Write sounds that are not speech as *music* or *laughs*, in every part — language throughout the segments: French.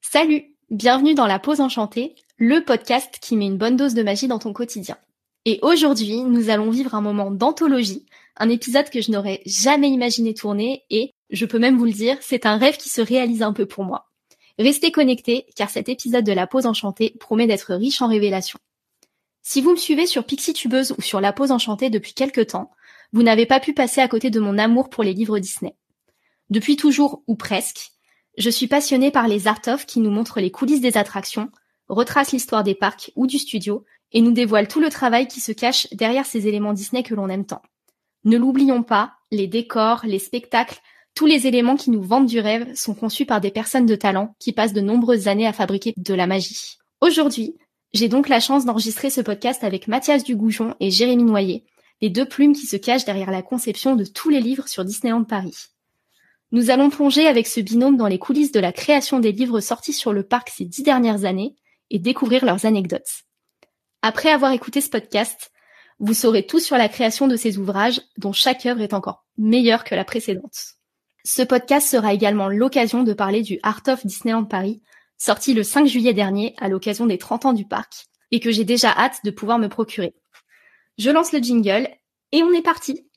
Salut, bienvenue dans La Pause Enchantée, le podcast qui met une bonne dose de magie dans ton quotidien. Et aujourd'hui, nous allons vivre un moment d'anthologie, un épisode que je n'aurais jamais imaginé tourner et, je peux même vous le dire, c'est un rêve qui se réalise un peu pour moi. Restez connectés car cet épisode de La Pause Enchantée promet d'être riche en révélations. Si vous me suivez sur Pixie Tubeuse ou sur La Pause Enchantée depuis quelque temps, vous n'avez pas pu passer à côté de mon amour pour les livres Disney. Depuis toujours ou presque, je suis passionnée par les art of qui nous montrent les coulisses des attractions, retracent l'histoire des parcs ou du studio et nous dévoilent tout le travail qui se cache derrière ces éléments Disney que l'on aime tant. Ne l'oublions pas, les décors, les spectacles, tous les éléments qui nous vendent du rêve sont conçus par des personnes de talent qui passent de nombreuses années à fabriquer de la magie. Aujourd'hui, j'ai donc la chance d'enregistrer ce podcast avec Mathias Dugoujon et Jérémy Noyer, les deux plumes qui se cachent derrière la conception de tous les livres sur Disneyland Paris. Nous allons plonger avec ce binôme dans les coulisses de la création des livres sortis sur le parc ces dix dernières années et découvrir leurs anecdotes. Après avoir écouté ce podcast, vous saurez tout sur la création de ces ouvrages dont chaque œuvre est encore meilleure que la précédente. Ce podcast sera également l'occasion de parler du Art of Disneyland Paris, sorti le 5 juillet dernier à l'occasion des 30 ans du parc, et que j'ai déjà hâte de pouvoir me procurer. Je lance le jingle, et on est parti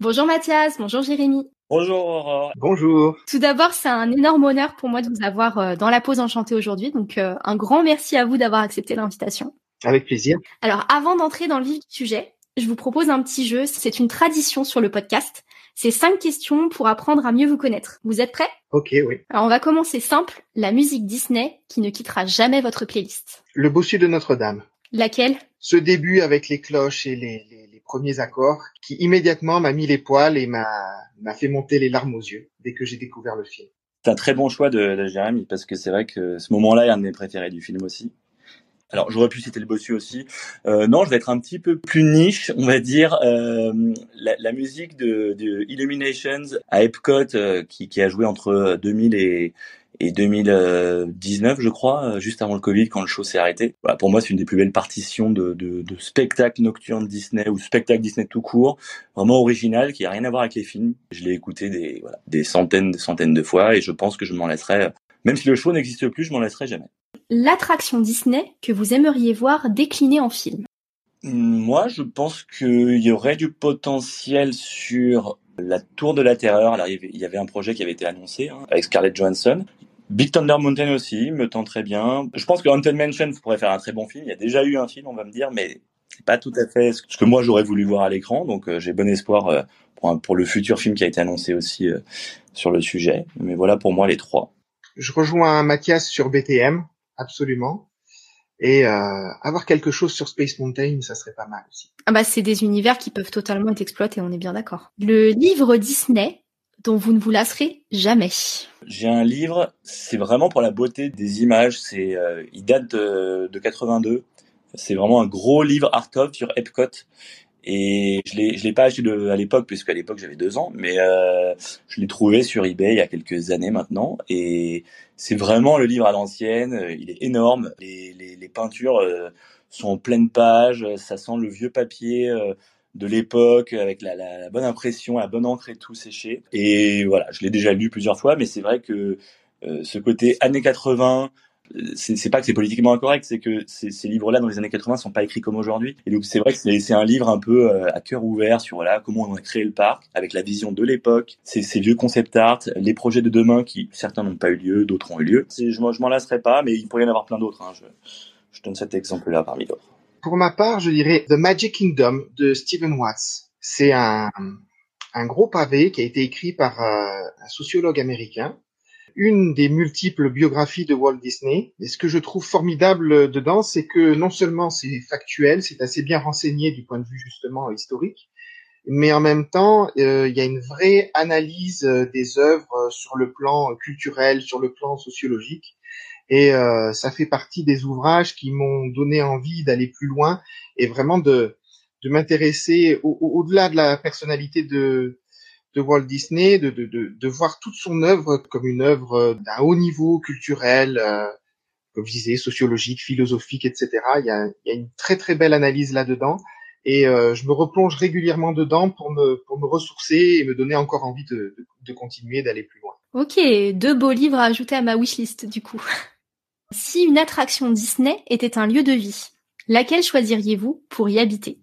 Bonjour Mathias, bonjour Jérémy. Bonjour Aurore. Bonjour. Tout d'abord, c'est un énorme honneur pour moi de vous avoir euh, dans la pause enchantée aujourd'hui. Donc, euh, un grand merci à vous d'avoir accepté l'invitation. Avec plaisir. Alors, avant d'entrer dans le vif du sujet, je vous propose un petit jeu. C'est une tradition sur le podcast. C'est cinq questions pour apprendre à mieux vous connaître. Vous êtes prêts? Ok, oui. Alors, on va commencer simple. La musique Disney qui ne quittera jamais votre playlist. Le bossu de Notre-Dame. Laquelle? Ce début avec les cloches et les, les, les premiers accords qui immédiatement m'a mis les poils et m'a m'a fait monter les larmes aux yeux dès que j'ai découvert le film. C'est un très bon choix de, de Jérémy parce que c'est vrai que ce moment-là est un de mes préférés du film aussi. Alors j'aurais pu citer le bossu aussi. Euh, non, je vais être un petit peu plus niche, on va dire. Euh, la, la, musique de, de, Illuminations à Epcot euh, qui, qui, a joué entre 2000 et, et 2019, je crois, juste avant le Covid, quand le show s'est arrêté. Voilà, pour moi, c'est une des plus belles partitions de, de, de spectacle nocturne Disney ou spectacle Disney tout court, vraiment original, qui a rien à voir avec les films. Je l'ai écouté des, voilà, des centaines, des centaines de fois, et je pense que je m'en laisserai, même si le show n'existe plus, je m'en laisserai jamais. L'attraction Disney que vous aimeriez voir déclinée en film Moi, je pense qu'il y aurait du potentiel sur la Tour de la Terreur, alors il y avait un projet qui avait été annoncé hein, avec Scarlett Johansson. Big Thunder Mountain aussi me tend très bien. Je pense que Haunted Mansion pourrait faire un très bon film. Il y a déjà eu un film, on va me dire, mais c'est pas tout à fait ce que moi j'aurais voulu voir à l'écran. Donc euh, j'ai bon espoir euh, pour, un, pour, le futur film qui a été annoncé aussi euh, sur le sujet. Mais voilà pour moi les trois. Je rejoins Mathias sur BTM, absolument. Et euh, avoir quelque chose sur Space Mountain, ça serait pas mal aussi. Ah bah c'est des univers qui peuvent totalement être exploités, on est bien d'accord. Le livre Disney dont vous ne vous lasserez jamais. J'ai un livre, c'est vraiment pour la beauté des images. C'est, euh, il date de, de 82. C'est vraiment un gros livre art of sur Epcot. Et je l'ai, je l'ai pas acheté de, à l'époque, puisque à l'époque j'avais deux ans, mais euh, je l'ai trouvé sur eBay il y a quelques années maintenant. Et c'est vraiment le livre à l'ancienne. Il est énorme. Les, les, les peintures euh, sont en pleine page. Ça sent le vieux papier euh, de l'époque avec la, la, la, bonne impression, la bonne encre et tout séché. Et voilà, je l'ai déjà lu plusieurs fois, mais c'est vrai que euh, ce côté années 80, c'est pas que c'est politiquement incorrect, c'est que ces, livres-là dans les années 80 sont pas écrits comme aujourd'hui. Et donc c'est vrai que c'est un livre un peu euh, à cœur ouvert sur voilà comment on a créé le parc avec la vision de l'époque, ces, vieux concept art, les projets de demain qui certains n'ont pas eu lieu, d'autres ont eu lieu. Je, je m'en lasserai pas, mais il pourrait y en avoir plein d'autres. Hein. Je, donne cet exemple-là parmi d'autres. Pour ma part, je dirais The Magic Kingdom de Stephen Watts. C'est un, un gros pavé qui a été écrit par euh, un sociologue américain une des multiples biographies de Walt Disney. Et ce que je trouve formidable dedans, c'est que non seulement c'est factuel, c'est assez bien renseigné du point de vue justement historique, mais en même temps, euh, il y a une vraie analyse euh, des œuvres sur le plan culturel, sur le plan sociologique. Et euh, ça fait partie des ouvrages qui m'ont donné envie d'aller plus loin et vraiment de, de m'intéresser au-delà de la personnalité de, de Walt Disney, de, de, de, de, voir toute son œuvre comme une œuvre d'un haut niveau culturel, euh, disais, sociologique, philosophique, etc. Il y a, il y a une très très belle analyse là-dedans. Et euh, je me replonge régulièrement dedans pour me, pour me ressourcer et me donner encore envie de, de, continuer, d'aller plus loin. Ok, deux beaux livres à ajouter à ma wishlist du coup. *laughs* Si une attraction Disney était un lieu de vie, laquelle choisiriez-vous pour y habiter?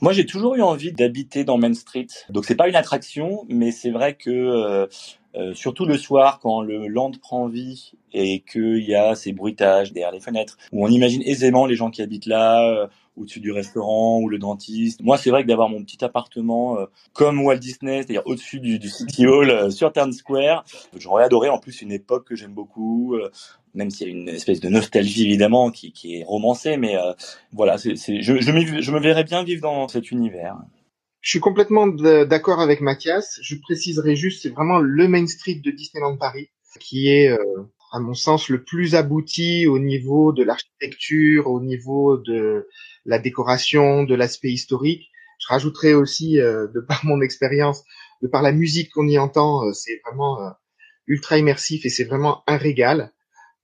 Moi, j'ai toujours eu envie d'habiter dans Main Street. Donc, c'est pas une attraction, mais c'est vrai que euh, euh, surtout le soir, quand le land prend vie et qu'il y a ces bruitages derrière les fenêtres, où on imagine aisément les gens qui habitent là, euh, au-dessus du restaurant ou le dentiste. Moi, c'est vrai que d'avoir mon petit appartement comme Walt Disney, c'est-à-dire au-dessus du, City Hall sur Times Square, j'aurais adoré. En plus, une époque que j'aime beaucoup même s'il y a une espèce de nostalgie évidemment qui, qui est romancée, mais euh, voilà, c'est, je, je, je, me verrais bien vivre dans cet univers. Je suis complètement d'accord avec Mathias. Je préciserai juste, c'est vraiment le Main Street de Disneyland Paris qui est, euh, à mon sens, le plus abouti au niveau de l'architecture, au niveau de la décoration, de l'aspect historique. Je rajouterai aussi, euh, de par mon expérience, de par la musique qu'on y entend, c'est vraiment ultra immersif et c'est vraiment un régal.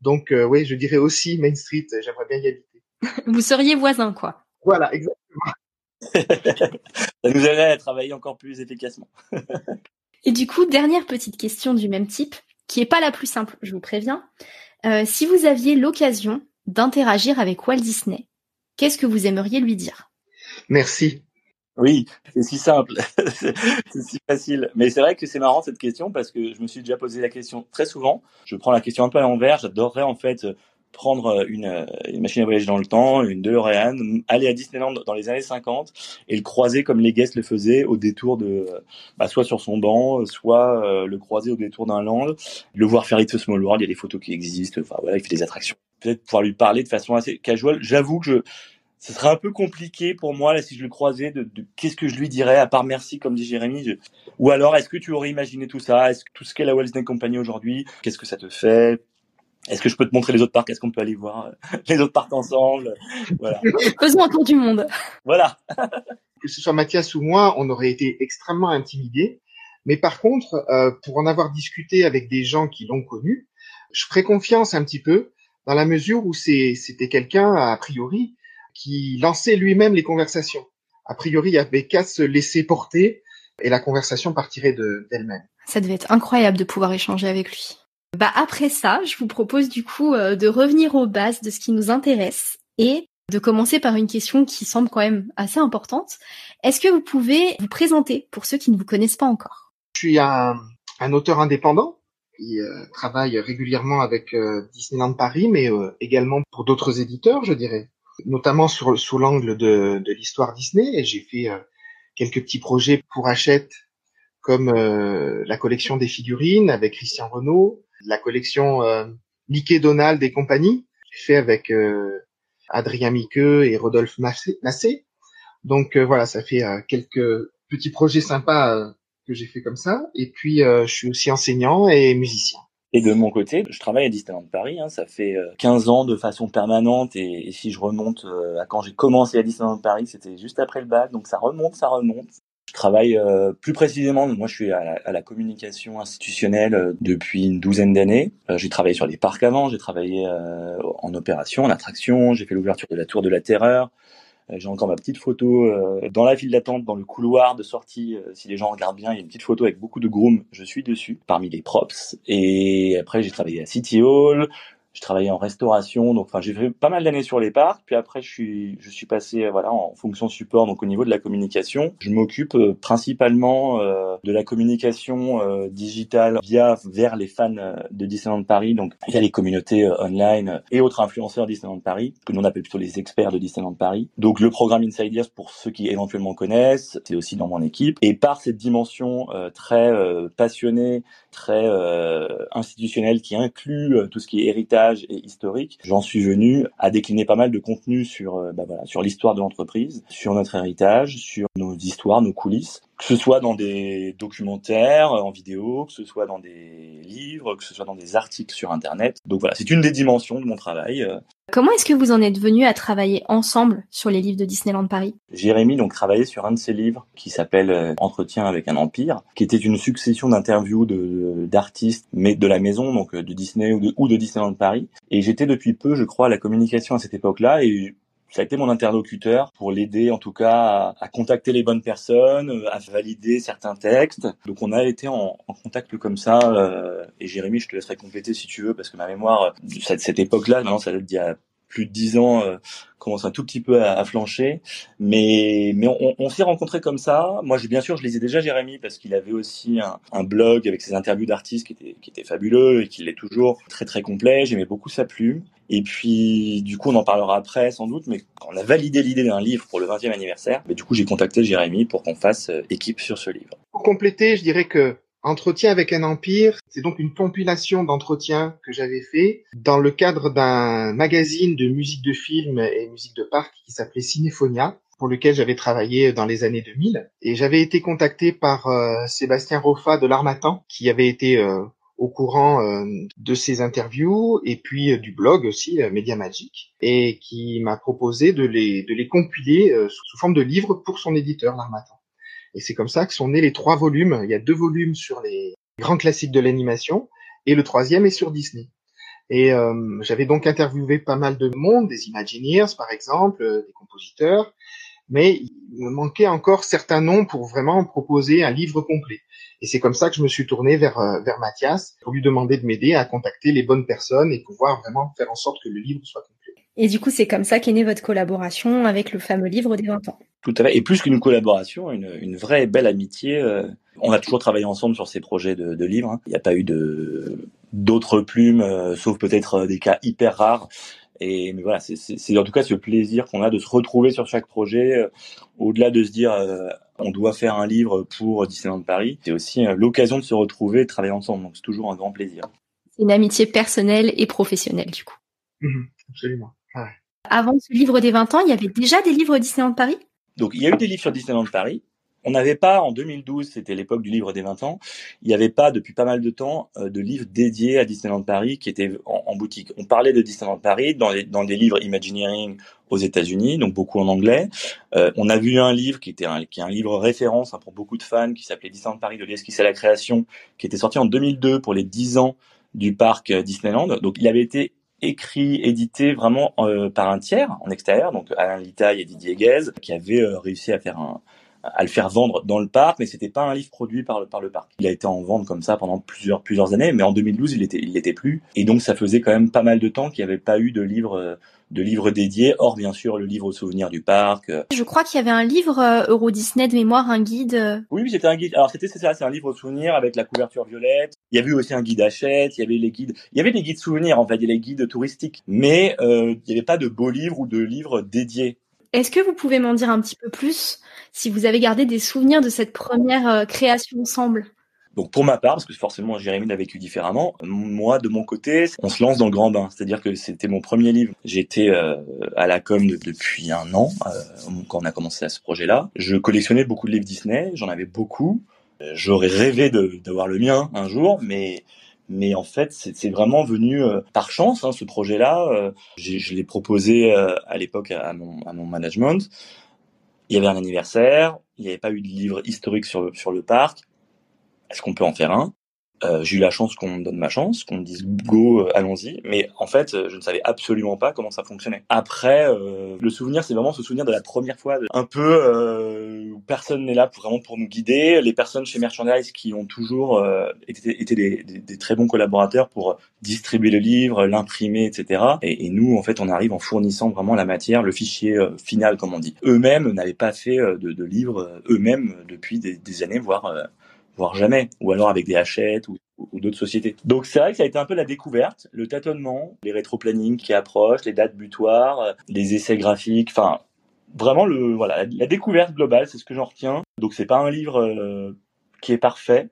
Donc euh, oui, je dirais aussi Main Street, j'aimerais bien y habiter. *laughs* Vous seriez voisin, quoi. Voilà, exactement. *laughs* Ça nous aiderait à travailler encore plus efficacement. Et du coup, dernière petite question du même type, qui est pas la plus simple, je vous préviens. Euh, si vous aviez l'occasion d'interagir avec Walt Disney, qu'est-ce que vous aimeriez lui dire? Merci. Oui, c'est si simple, *laughs* c'est si facile. Mais c'est vrai que c'est marrant cette question parce que je me suis déjà posé la question très souvent. Je prends la question un peu à l'envers. J'adorerais en fait prendre une, machine à voyager dans le temps, une DeLorean, aller à Disneyland dans les années 50 et le croiser comme les guests le faisaient au détour de, bah, soit sur son banc, soit euh, le croiser au détour d'un land, le voir faire It's a Small World, il y a des photos qui existent, enfin voilà, il fait des attractions. Peut-être pouvoir lui parler de façon assez casual. J'avoue que je, ce serait un peu compliqué pour moi là si je le croisais de, qu'est-ce que je lui dirais à part merci comme dit Jérémy ou alors est-ce que tu aurais imaginé tout ça? Est-ce que tout ce qu'est la Walt Disney Company aujourd'hui qu'est-ce que ça te fait? Est-ce que je peux te montrer les autres parcs? Est-ce qu'on peut aller voir euh, *laughs* les autres parcs ensemble? Voilà. *laughs* Faisons un tour du monde. Voilà. *laughs* que ce soit Mathias ou moi, on aurait été extrêmement intimidés. Mais par contre, euh, pour en avoir discuté avec des gens qui l'ont connu, je ferais confiance un petit peu dans la mesure où c'était quelqu'un a priori qui lançait lui-même les conversations. A priori, il y avait qu'à se laisser porter et la conversation partirait de, d'elle-même. Ça devait être incroyable de pouvoir échanger avec lui. Bah après ça, je vous propose du coup euh, de revenir aux bases de ce qui nous intéresse et de commencer par une question qui semble quand même assez importante. Est-ce que vous pouvez vous présenter pour ceux qui ne vous connaissent pas encore? Je suis un, un auteur indépendant qui euh, travaille régulièrement avec euh, Disneyland Paris, mais également pour d'autres éditeurs, je dirais notamment sur, sous l'angle de, de l'histoire Disney. J'ai fait euh, quelques petits projets pour Hachette, comme euh, la collection des figurines avec Christian Renault, la collection euh, Mickey Donald et compagnie, j'ai fait avec Adrien Miqueux et Rodolphe Massé. Donc voilà, ça fait quelques petits projets sympas que j'ai fait comme ça. Et puis je suis aussi enseignant et musicien. Et de mon côté, je travaille à Disneyland Paris, hein, ça fait 15 euh, ans de façon permanente, et, si je remonte euh, à quand j'ai commencé à Disneyland Paris, c'était juste après le bac, donc ça remonte, ça remonte. Je travaille euh, plus précisément, moi je suis à la, communication institutionnelle depuis une douzaine d'années. j'ai travaillé sur les parcs avant, j'ai travaillé en opération, en attraction, j'ai fait l'ouverture de la Tour de la Terreur, euh, j'ai encore ma petite photo euh, dans la file d'attente, dans le couloir de sortie. Euh, si les gens regardent bien, il y a une petite photo avec beaucoup de groom. Je suis dessus, parmi les props. Et après, j'ai travaillé à City Hall je travaillais en restauration, donc enfin j'ai fait pas mal d'années sur les parcs. Puis après je suis je suis passé euh, voilà en fonction support, donc au niveau de la communication, je m'occupe euh, principalement euh, de la communication digitale via vers les fans de Disneyland Paris, donc via les communautés online et autres influenceurs Disneyland Paris, que nous on appelle plutôt les experts de Disneyland Paris. Donc le programme Inside Ears pour ceux qui éventuellement connaissent, c'est aussi dans mon équipe. Et par cette dimension très passionnée, très institutionnelle qui inclut tout ce qui est héritage et historique, j'en suis venu à décliner pas mal de contenu sur, euh, bah sur l'histoire de l'entreprise, sur notre héritage, sur nos histoires, nos coulisses. Que ce soit dans des documentaires en vidéo, que ce soit dans des livres, que ce soit dans des articles sur Internet. Donc voilà, c'est une des dimensions de mon travail. Euh. Comment est-ce que vous en êtes venu à travailler ensemble sur les livres de Disneyland Paris? Jérémy donc travaillait sur un de ses livres qui s'appelle euh, Entretien avec un empire, qui était une succession d'interviews de d'artistes mais de la maison donc euh, de Disney ou de, ou de Disneyland Paris. Et j'étais depuis peu, je crois, à la communication à cette époque-là et ça a été mon interlocuteur pour l'aider en tout cas à, contacter les bonnes personnes, euh, à valider certains textes. Donc on a été en, contact comme ça. Euh, et Jérémy, je te laisserai compléter si tu veux parce que ma mémoire de cette, cette époque-là, maintenant ça date d'il y a plus de dix ans, euh, commence un tout petit peu à, flancher. Mais mais on, on s'est rencontrés comme ça. Moi, j'ai bien sûr, je lisais déjà Jérémy parce qu'il avait aussi un, un, blog avec ses interviews d'artistes qui était qui fabuleux et qui l'est toujours très très complet. J'aimais beaucoup sa plume. Et puis, du coup, on en parlera après, sans doute, mais on a validé l'idée d'un livre pour le 20e anniversaire, mais du coup, j'ai contacté Jérémy pour qu'on fasse euh, équipe sur ce livre. Pour compléter, je dirais que Entretien avec un empire, c'est donc une compilation d'entretiens que j'avais fait dans le cadre d'un magazine de musique de film et musique de parc qui s'appelait Cinéphonia pour lequel j'avais travaillé dans les années 2000 et j'avais été contacté par euh, Sébastien Roffa de l'Armatan qui avait été euh, au courant euh, de ces interviews et puis du blog aussi euh, Media Magic et qui m'a proposé de les de les compiler sous, forme de livres pour son éditeur l'Armatan. Et c'est comme ça que sont nés les trois volumes. Il y a deux volumes sur les grands classiques de l'animation et le troisième est sur Disney. Et j'avais donc interviewé pas mal de monde, des Imagineers par exemple, des compositeurs, mais il me manquait encore certains noms pour vraiment proposer un livre complet. Et c'est comme ça que je me suis tourné vers, euh, vers Mathias pour lui demander de m'aider à contacter les bonnes personnes et pouvoir vraiment faire en sorte que le livre soit complet. Et du coup, c'est comme ça qu'est née votre collaboration avec le fameux livre des 20 ans. Tout à fait. Et plus qu'une collaboration, une, une vraie et belle amitié. Euh, on a toujours travaillé ensemble sur ces projets de, de livres. Hein. Il n'y a pas eu de d'autres plumes, euh, sauf peut-être des cas hyper rares. Et mais voilà, c'est en tout cas ce plaisir qu'on a de se retrouver sur chaque projet, au-delà de se dire on doit faire un livre pour Disneyland Paris. C'est aussi euh, l'occasion de se retrouver, de travailler ensemble. Donc c'est toujours un grand plaisir. C'est une amitié personnelle et professionnelle du coup. Mhm, absolument. Avant ce livre des 20 ans, il y avait déjà des livres Disneyland Paris? Donc il y a eu des livres sur Disneyland Paris. On n'avait pas, en 2012, c'était l'époque du livre des 20 ans, il n'y avait pas depuis pas mal de temps euh, de livres dédiés à Disneyland Paris qui étaient en, boutique. On parlait de Disneyland Paris dans, les, dans des livres Imagineering aux États-Unis, donc beaucoup en anglais. Euh, on a vu un livre qui était un, qui est un livre référence hein, pour beaucoup de fans qui s'appelait Disneyland Paris de l'esquisse à la création, qui était sorti en 2002 pour les 10 ans du parc euh, Disneyland. Donc il avait été écrit, édité vraiment par un tiers en extérieur, donc Alain Litaille et Didier Guez, qui avaient réussi à faire un, à le faire vendre dans le parc, mais c'était pas un livre produit par le, par le parc. Il a été en vente comme ça pendant plusieurs, plusieurs années, mais en 2012, il était, il l'était plus. Et donc, ça faisait quand même pas mal de temps qu'il n'y avait pas eu de livre, de livre dédié, hors bien sûr le livre au souvenir du parc. Je crois qu'il y avait un livre euh, Euro Disney de mémoire, un guide. Oui, oui, c'était un guide. Alors c'était ça, c'est un livre au souvenir avec la couverture violette. Il y avait aussi un guide achète, il y avait les guides, il y avait des guides souvenirs en fait, il y avait les guides touristiques, mais euh, il n'y avait pas de beaux livres ou de livres dédiés. Est-ce que vous pouvez m'en dire un petit peu plus si vous avez gardé des souvenirs de cette première euh, création ensemble? Donc pour ma part, parce que forcément Jérémy l'a vécu différemment, moi de mon côté, on se lance dans le grand bain. C'est-à-dire que c'était mon premier livre. J'étais euh, à la com depuis un an euh, quand on a commencé à ce projet-là. Je collectionnais beaucoup de livres Disney, j'en avais beaucoup. J'aurais rêvé d'avoir le mien un jour, mais mais en fait c'est vraiment venu par chance hein, ce projet-là. je l'ai proposé à l'époque à mon, à mon management il y avait un anniversaire, il n'y avait pas eu de livre historique sur, sur le parc. Est-ce qu'on peut en faire un? Euh, j'ai eu la chance qu'on me donne ma chance, qu'on me dise go, euh, allons-y. Mais en fait, euh, je ne savais absolument pas comment ça fonctionnait. Après, le souvenir, c'est vraiment ce souvenir de la première fois, un peu où personne n'est là vraiment pour nous guider. Les personnes chez Merchandise qui ont toujours été, été des, très bons collaborateurs pour distribuer le livre, l'imprimer, etc. Et, et, nous, en fait, on arrive en fournissant vraiment la matière, le fichier final, comme on dit. Eux-mêmes n'avaient pas fait de, de livres eux-mêmes depuis des, des années, voire voire jamais, ou alors avec des Hachette ou, d'autres sociétés. Donc c'est vrai que ça a été un peu la découverte, le tâtonnement, les rétro-planning qui approchent, les dates butoirs, euh, les essais graphiques, enfin vraiment le voilà la, découverte globale, c'est ce que j'en retiens. Donc c'est pas un livre euh, qui est parfait,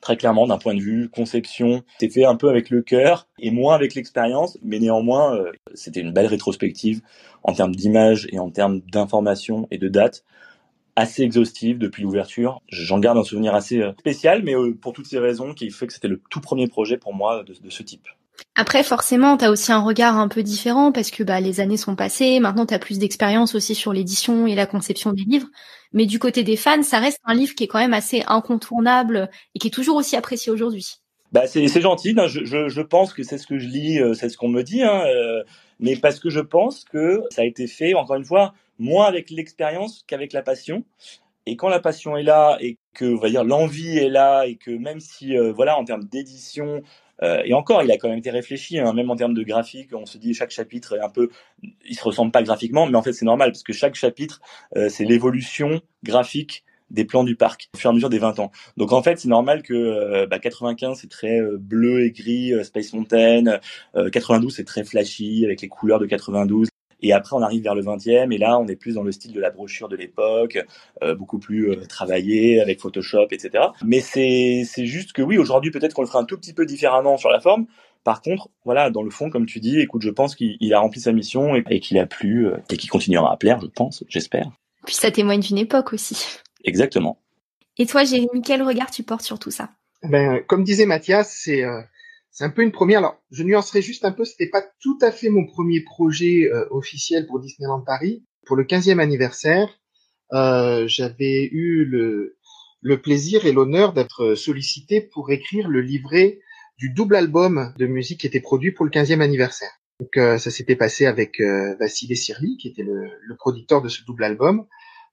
très clairement d'un point de vue conception. C'est fait un peu avec le cœur et moins avec l'expérience, mais néanmoins euh, c'était une belle rétrospective en termes d'image et en termes d'information et de dates assez exhaustive depuis l'ouverture. J'en garde un souvenir assez spécial, mais pour toutes ces raisons qui fait que c'était le tout premier projet pour moi de, de ce type. Après, forcément, tu as aussi un regard un peu différent parce que bah, les années sont passées. Maintenant, tu as plus d'expérience aussi sur l'édition et la conception des livres. Mais du côté des fans, ça reste un livre qui est quand même assez incontournable et qui est toujours aussi apprécié aujourd'hui. Bah, c'est gentil. Je, je, je, pense que c'est ce que je lis, euh, c'est ce qu'on me dit. Hein, euh, mais parce que je pense que ça a été fait, encore une fois, moins avec l'expérience qu'avec la passion. Et quand la passion est là et que, on va dire, l'envie est là et que même si, euh, voilà, en termes d'édition, euh, et encore, il a quand même été réfléchi, hein, même en termes de graphique. On se dit chaque chapitre est un peu, il se ressemble pas graphiquement, mais en fait c'est normal parce que chaque chapitre euh, c'est l'évolution graphique des plans du parc au fur et à mesure des 20 ans. Donc en fait, c'est normal que euh, bah, 95 c'est très bleu et gris, Space Mountain, 92 c'est très flashy avec les couleurs de 92, et après, on arrive vers le 20e, et là, on est plus dans le style de la brochure de l'époque, euh, beaucoup plus euh, travaillé avec Photoshop, etc. Mais c'est c'est juste que oui, aujourd'hui, peut-être qu'on le fera un tout petit peu différemment sur la forme. Par contre, voilà, dans le fond, comme tu dis, écoute, je pense qu'il a rempli sa mission et, qu'il a plu euh, et qu'il continuera à plaire, je pense, j'espère. Puis ça témoigne d'une époque aussi. Exactement. Et toi, Jérémy, quel regard tu portes sur tout ça? Ben, comme disait Mathias, c'est c'est un peu une première. Alors, je nuancerai juste un peu, c'était pas tout à fait mon premier projet euh, officiel pour Disneyland Paris. Pour le 15e anniversaire, euh, j'avais eu le, le plaisir et l'honneur d'être sollicité pour écrire le livret du double album de musique qui était produit pour le 15e anniversaire. Donc euh, ça s'était passé avec euh, Vassili Sirli, qui était le, le, producteur de ce double album.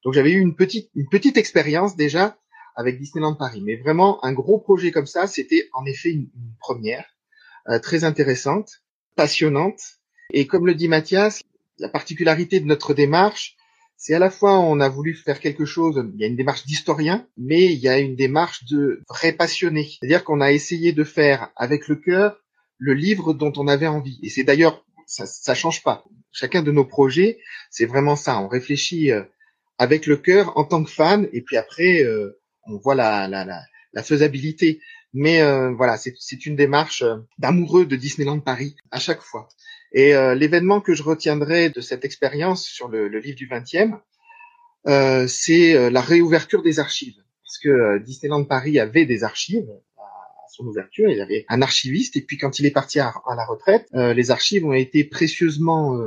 Donc j'avais eu une petite une petite expérience déjà avec Disneyland Paris. Mais vraiment, un gros projet comme ça, c'était en effet une, première, euh, très intéressante, passionnante. Et comme le dit Mathias, la particularité de notre démarche, c'est à la fois on a voulu faire quelque chose, il y a une démarche d'historien, mais il y a une démarche de vrai passionné. C'est-à-dire qu'on a essayé de faire avec le cœur le livre dont on avait envie. Et c'est d'ailleurs, ça, ça change pas. Chacun de nos projets, c'est vraiment ça. On réfléchit euh, avec le cœur en tant que fan, et puis après, euh, on voit la, la, la, la faisabilité. Mais euh, voilà, c'est une démarche euh, d'amoureux de Disneyland Paris à chaque fois. Et euh, l'événement que je retiendrai de cette expérience sur le, le, livre du 20e, euh, c'est la réouverture des archives. Parce que Disneyland Paris avait des archives à son ouverture, il avait un archiviste, et puis quand il est parti à, à la retraite, les archives ont été précieusement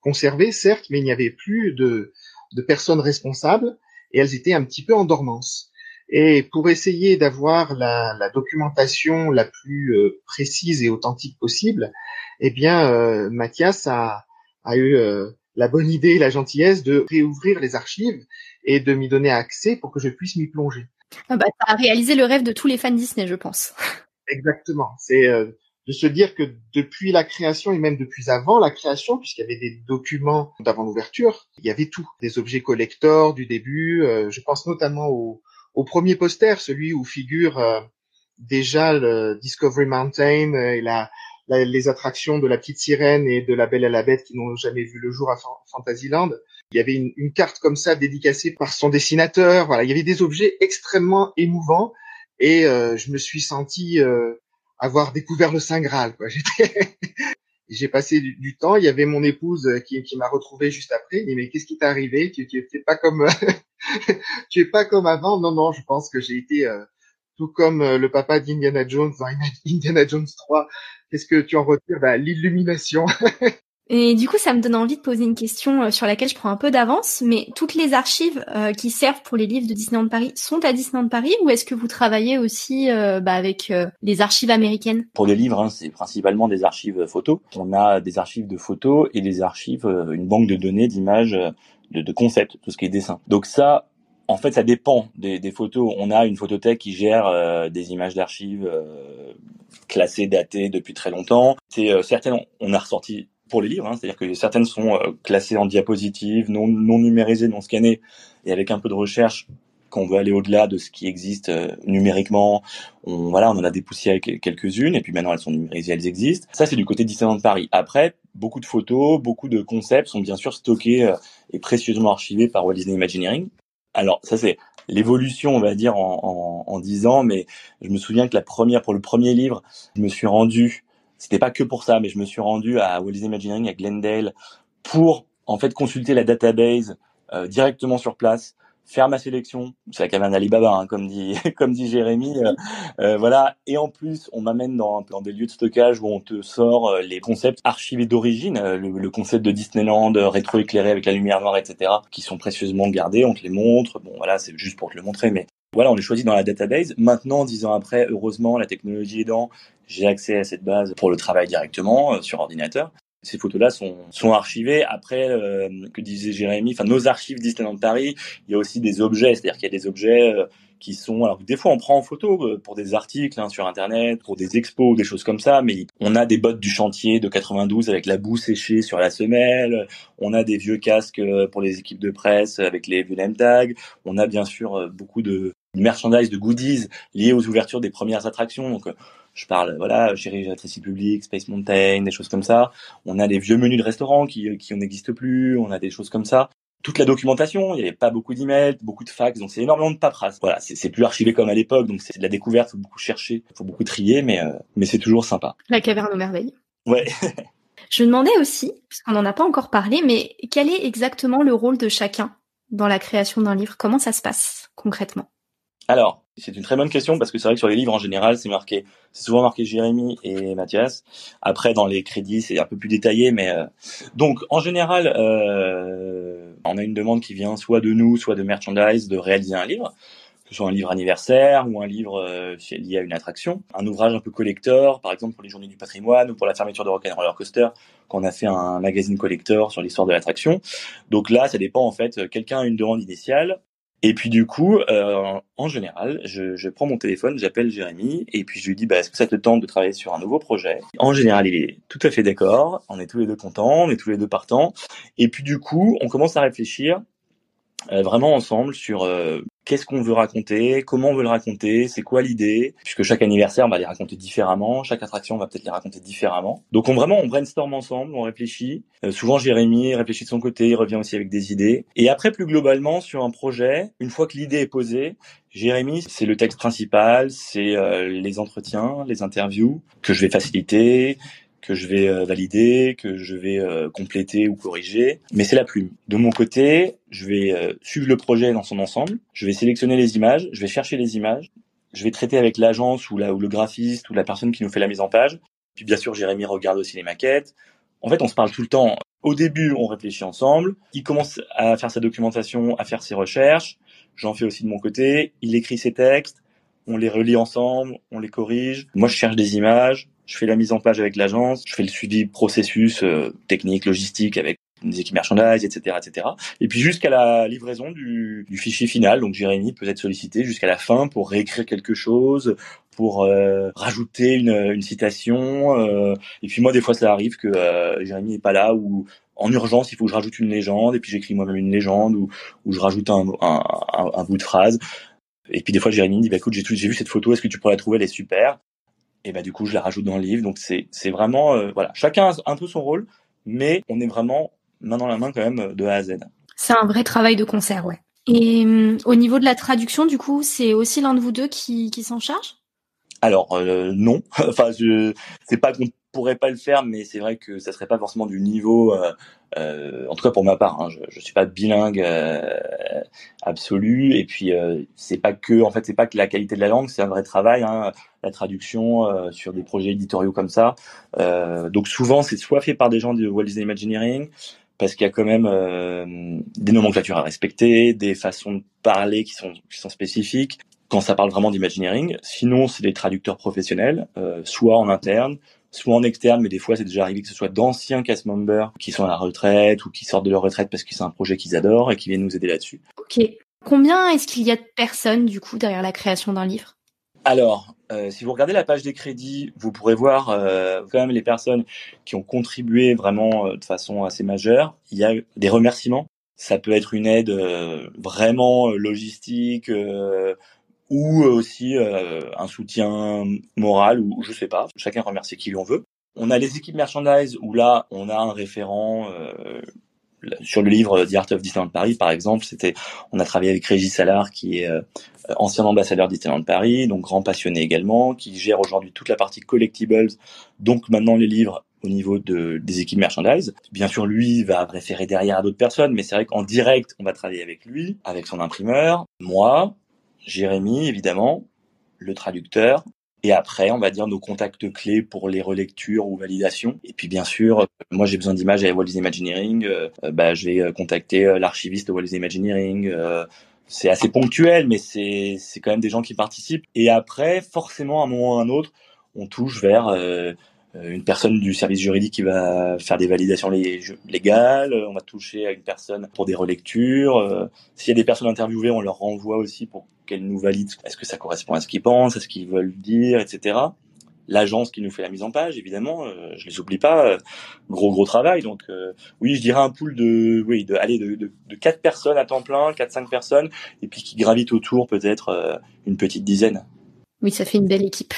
conservées, certes, mais il n'y avait plus de, de personnes responsables, et elles étaient un petit peu en dormance. Et pour essayer d'avoir la, la, documentation la plus euh, précise et authentique possible, eh bien, euh, Mathias a, a eu euh, la bonne idée et la gentillesse de réouvrir les archives et de m'y donner accès pour que je puisse m'y plonger. Ah bah, as réalisé le rêve de tous les fans Disney, je pense. *laughs* Exactement. C'est de se dire que depuis la création et même depuis avant la création, puisqu'il y avait des documents d'avant l'ouverture, il y avait tout, des objets collectors du début. je pense notamment aux au premier poster, celui où figure euh, déjà le Discovery Mountain et la, les attractions de la petite sirène et de la Belle à la Bête qui n'ont jamais vu le jour à Fantasyland. Il y avait une, une, carte comme ça dédicacée par son dessinateur. Voilà, il y avait des objets extrêmement émouvants et euh, je me suis senti euh, avoir découvert le Saint Graal. Quoi. *laughs* j'ai passé du, temps. Il y avait mon épouse qui, qui m'a retrouvé juste après. Il dit mais qu'est-ce qui t'est arrivé? Tu n'es pas comme *laughs* tu es pas comme avant. Non non, je pense que j'ai été euh, tout comme euh, le papa d'Indiana Jones dans *laughs* Indiana Jones 3. Qu'est-ce que tu en retires? Bah, L'illumination. *laughs* Et du coup, ça me donne envie de poser une question euh, sur laquelle je prends un peu d'avance, mais toutes les archives euh, qui servent pour les livres de Disneyland Paris sont à Disneyland Paris ou est-ce que vous travaillez aussi euh, bah, avec les archives américaines? Pour les livres, hein, c'est principalement des archives photos. On a des archives de photos et des archives, une banque de données, d'images, de, concepts, tout ce qui est dessin. Donc ça, en fait, ça dépend des, photos. On a une photothèque qui gère des images d'archives classées, datées depuis très longtemps. C'est certaines, on a ressorti pour les livres, hein. c'est-à-dire que certaines sont euh, classées en diapositives, non, numérisées, non scannées, et avec un peu de recherche, qu'on veut aller au-delà de ce qui existe euh, numériquement, on, voilà, on en a dépoussiéré quelques-unes, et puis maintenant elles sont numérisées, elles existent. Ça, c'est du côté Disneyland Paris. Après, beaucoup de photos, beaucoup de concepts sont bien sûr stockés euh, et précieusement archivés par Walt Disney Imagineering. Alors, ça c'est l'évolution, on va dire, en, en, en 10 ans, mais je me souviens que la première, pour le premier livre, je me suis rendu c'était pas que pour ça, mais je me suis rendu à Walt Disney Imagineering à Glendale pour en fait consulter la database euh, directement sur place faire ma sélection, c'est la un Alibaba, hein, comme dit *laughs* comme dit Jérémy, euh, euh, voilà. Et en plus, on m'amène dans, dans des lieux de stockage où on te sort euh, les concepts archivés d'origine, le, concept de Disneyland rétro-éclairé avec la lumière noire, etc., qui sont précieusement gardés. On te les montre. Bon, voilà, c'est juste pour te le montrer, mais voilà, on les choisit dans la database. Maintenant, dix ans après, heureusement, la technologie aidant, j'ai accès à cette base pour le travail directement sur ordinateur. Ces photos-là sont, sont archivées. Après, euh, que disait Jérémy, enfin nos archives Disneyland Paris, il y a aussi des objets, c'est-à-dire qu'il y a des objets euh, qui sont, alors des fois on prend en photo euh, pour des articles hein, sur internet, pour des expos, des choses comme ça, mais on a des bottes du chantier de 92 avec la boue séchée sur la semelle, on a des vieux casques pour les équipes de presse avec les vieux name tags, on a bien sûr beaucoup de merchandise, de goodies liés aux ouvertures des premières attractions. Donc je parle, voilà, Chérie Jacques Public, Space Mountain, des choses comme ça. On a des vieux menus de restaurants qui, qui n'existent plus. On a des choses comme ça. Toute la documentation, il n'y avait pas beaucoup d'emails, beaucoup de fax, donc c'est énormément de paperasse. Voilà, c'est plus archivé comme à l'époque, donc c'est de la découverte, faut beaucoup chercher, faut beaucoup trier, mais euh, mais c'est toujours sympa. La caverne aux merveilles. Ouais. *laughs* Je me demandais aussi, parce qu'on n'en a pas encore parlé, mais quel est exactement le rôle de chacun dans la création d'un livre? Comment ça se passe concrètement? Alors, c'est une très bonne question parce que c'est vrai que sur les livres en général, c'est marqué, c'est souvent marqué Jérémy et Mathias. Après, dans les crédits, c'est un peu plus détaillé, mais euh, donc en général, euh, on a une demande qui vient soit de nous, soit de merchandise, de réaliser un livre, que ce soit un livre anniversaire ou un livre euh, lié à une attraction, un ouvrage un peu collector, par exemple pour les Journées du Patrimoine ou pour la fermeture de Rock'n'Roller Coaster, qu'on a fait un magazine collector sur l'histoire de l'attraction. Donc là, ça dépend en fait. Quelqu'un a une demande initiale, et puis du coup, euh, en général, je, prends mon téléphone, j'appelle Jérémy, et puis je lui dis, bah, est-ce que ça te tente de travailler sur un nouveau projet? En général, il est tout à fait d'accord, on est tous les deux contents, on est tous les deux partants, et puis du coup, on commence à réfléchir euh, vraiment ensemble sur euh, qu'est-ce qu'on veut raconter, comment on veut le raconter, c'est quoi l'idée, puisque chaque anniversaire on va les raconter différemment, chaque attraction on va peut-être les raconter différemment. Donc on vraiment on brainstorm ensemble, on réfléchit. Euh, souvent Jérémy réfléchit de son côté, il revient aussi avec des idées. Et après plus globalement sur un projet, une fois que l'idée est posée, Jérémy, c'est le texte principal, c'est les entretiens, les interviews que je vais faciliter, que je vais euh, valider, que je vais euh, compléter ou corriger, mais c'est la plume. De mon côté, je vais euh, suivre le projet dans son ensemble, je vais sélectionner les images, je vais chercher les images, je vais traiter avec l'agence ou, ou le graphiste ou la personne qui nous fait la mise en page. Puis bien sûr, Jérémy regarde aussi les maquettes. En fait, on se parle tout le temps. Au début, on réfléchit ensemble. Il commence à faire sa documentation, à faire ses recherches. J'en fais aussi de mon côté. Il écrit ses textes. On les relit ensemble, on les corrige. Moi, je cherche des images je fais la mise en page avec l'agence, je fais le suivi processus euh, technique, logistique avec des équipes merchandise, etc., etc. Et puis jusqu'à la livraison du, du, fichier final, donc Jérémy peut être sollicité jusqu'à la fin pour réécrire quelque chose, pour euh, rajouter une, une citation. Euh, et puis moi, des fois, ça arrive que euh, Jérémy n'est pas là ou en urgence, il faut que je rajoute une légende, et puis j'écris moi-même une légende ou, ou je rajoute un, un, un, bout de phrase. Et puis des fois, Jérémy dit, bah, écoute, j'ai vu cette photo, est-ce que tu pourrais la trouver, elle est super et bah du coup je la rajoute dans le livre. Donc c'est c'est vraiment euh, voilà, chacun a un peu son rôle, mais on est vraiment main dans la main quand même de A à Z. C'est un vrai travail de concert, ouais. Et euh, au niveau de la traduction, du coup, c'est aussi l'un de vous deux qui, qui s'en charge? Alors euh, non, *laughs* enfin je c'est pas qu'on pourrait pas le faire, mais c'est vrai que ça serait pas forcément du niveau euh, en tout cas pour ma part, hein, je, je suis pas bilingue euh, absolu. Et puis euh, c'est pas que, en fait, c'est pas que la qualité de la langue, c'est un vrai travail. Hein, la traduction euh, sur des projets éditoriaux comme ça. donc souvent, c'est soit fait par des gens de Walt Disney Imagineering, parce qu'il y a quand même des nomenclatures à respecter, des façons de parler qui sont qui sont spécifiques quand ça parle vraiment d'imagineering. Sinon, c'est des traducteurs professionnels, soit en interne, soit en externe, mais des fois c'est déjà arrivé que ce soit d'anciens cast members qui sont à la retraite ou qui sortent de leur retraite parce que c'est un projet qu'ils adorent et qui viennent nous aider là-dessus. Ok. Combien est-ce qu'il y a de personnes du coup derrière la création d'un livre? Alors, euh, si vous regardez la page des crédits, vous pourrez voir euh, quand même les personnes qui ont contribué vraiment euh, de façon assez majeure. Il y a des remerciements. Ça peut être une aide euh, vraiment logistique, ou aussi euh, un soutien moral ou je sais pas. Chacun remercie qui l'on veut. On a les équipes merchandise où là on a un référent euh, sur le livre The Art of Disneyland Paris par exemple. C'était on a travaillé avec Régis Salard qui est euh, ancien ambassadeur Disneyland Paris, donc grand passionné également, qui gère aujourd'hui toute la partie collectibles, donc maintenant les livres au niveau de, des équipes merchandise. Bien sûr, lui va référer derrière à d'autres personnes, mais c'est vrai qu'en direct, on va travailler avec lui, avec son imprimeur, moi, Jérémy, évidemment, le traducteur, et après, on va dire nos contacts clés pour les relectures ou validations. Et puis bien sûr, euh, moi j'ai besoin d'images à Walt Disney Imagineering, euh, bah, je vais euh, contacter l'archiviste de Walt Disney Imagineering. c'est assez ponctuel, mais c'est c'est quand même des gens qui participent. Et après, forcément, à un moment ou à un autre, on touche vers euh, une personne du service juridique qui va faire des validations légales, on va toucher à une personne pour des relectures. Euh, s'il y a des personnes interviewées, on leur renvoie aussi pour qu'elles nous valident est-ce que ça correspond à ce qu'ils pensent, à ce qu'ils veulent dire, etc. L'agence qui nous fait la mise en page, évidemment, euh, je les oublie pas, gros gros travail. Donc oui, je dirais un pool de oui de aller de, de, de quatre personnes à temps plein, quatre cinq personnes, et puis qui gravitent autour peut-être une petite dizaine. Oui, ça fait une belle équipe.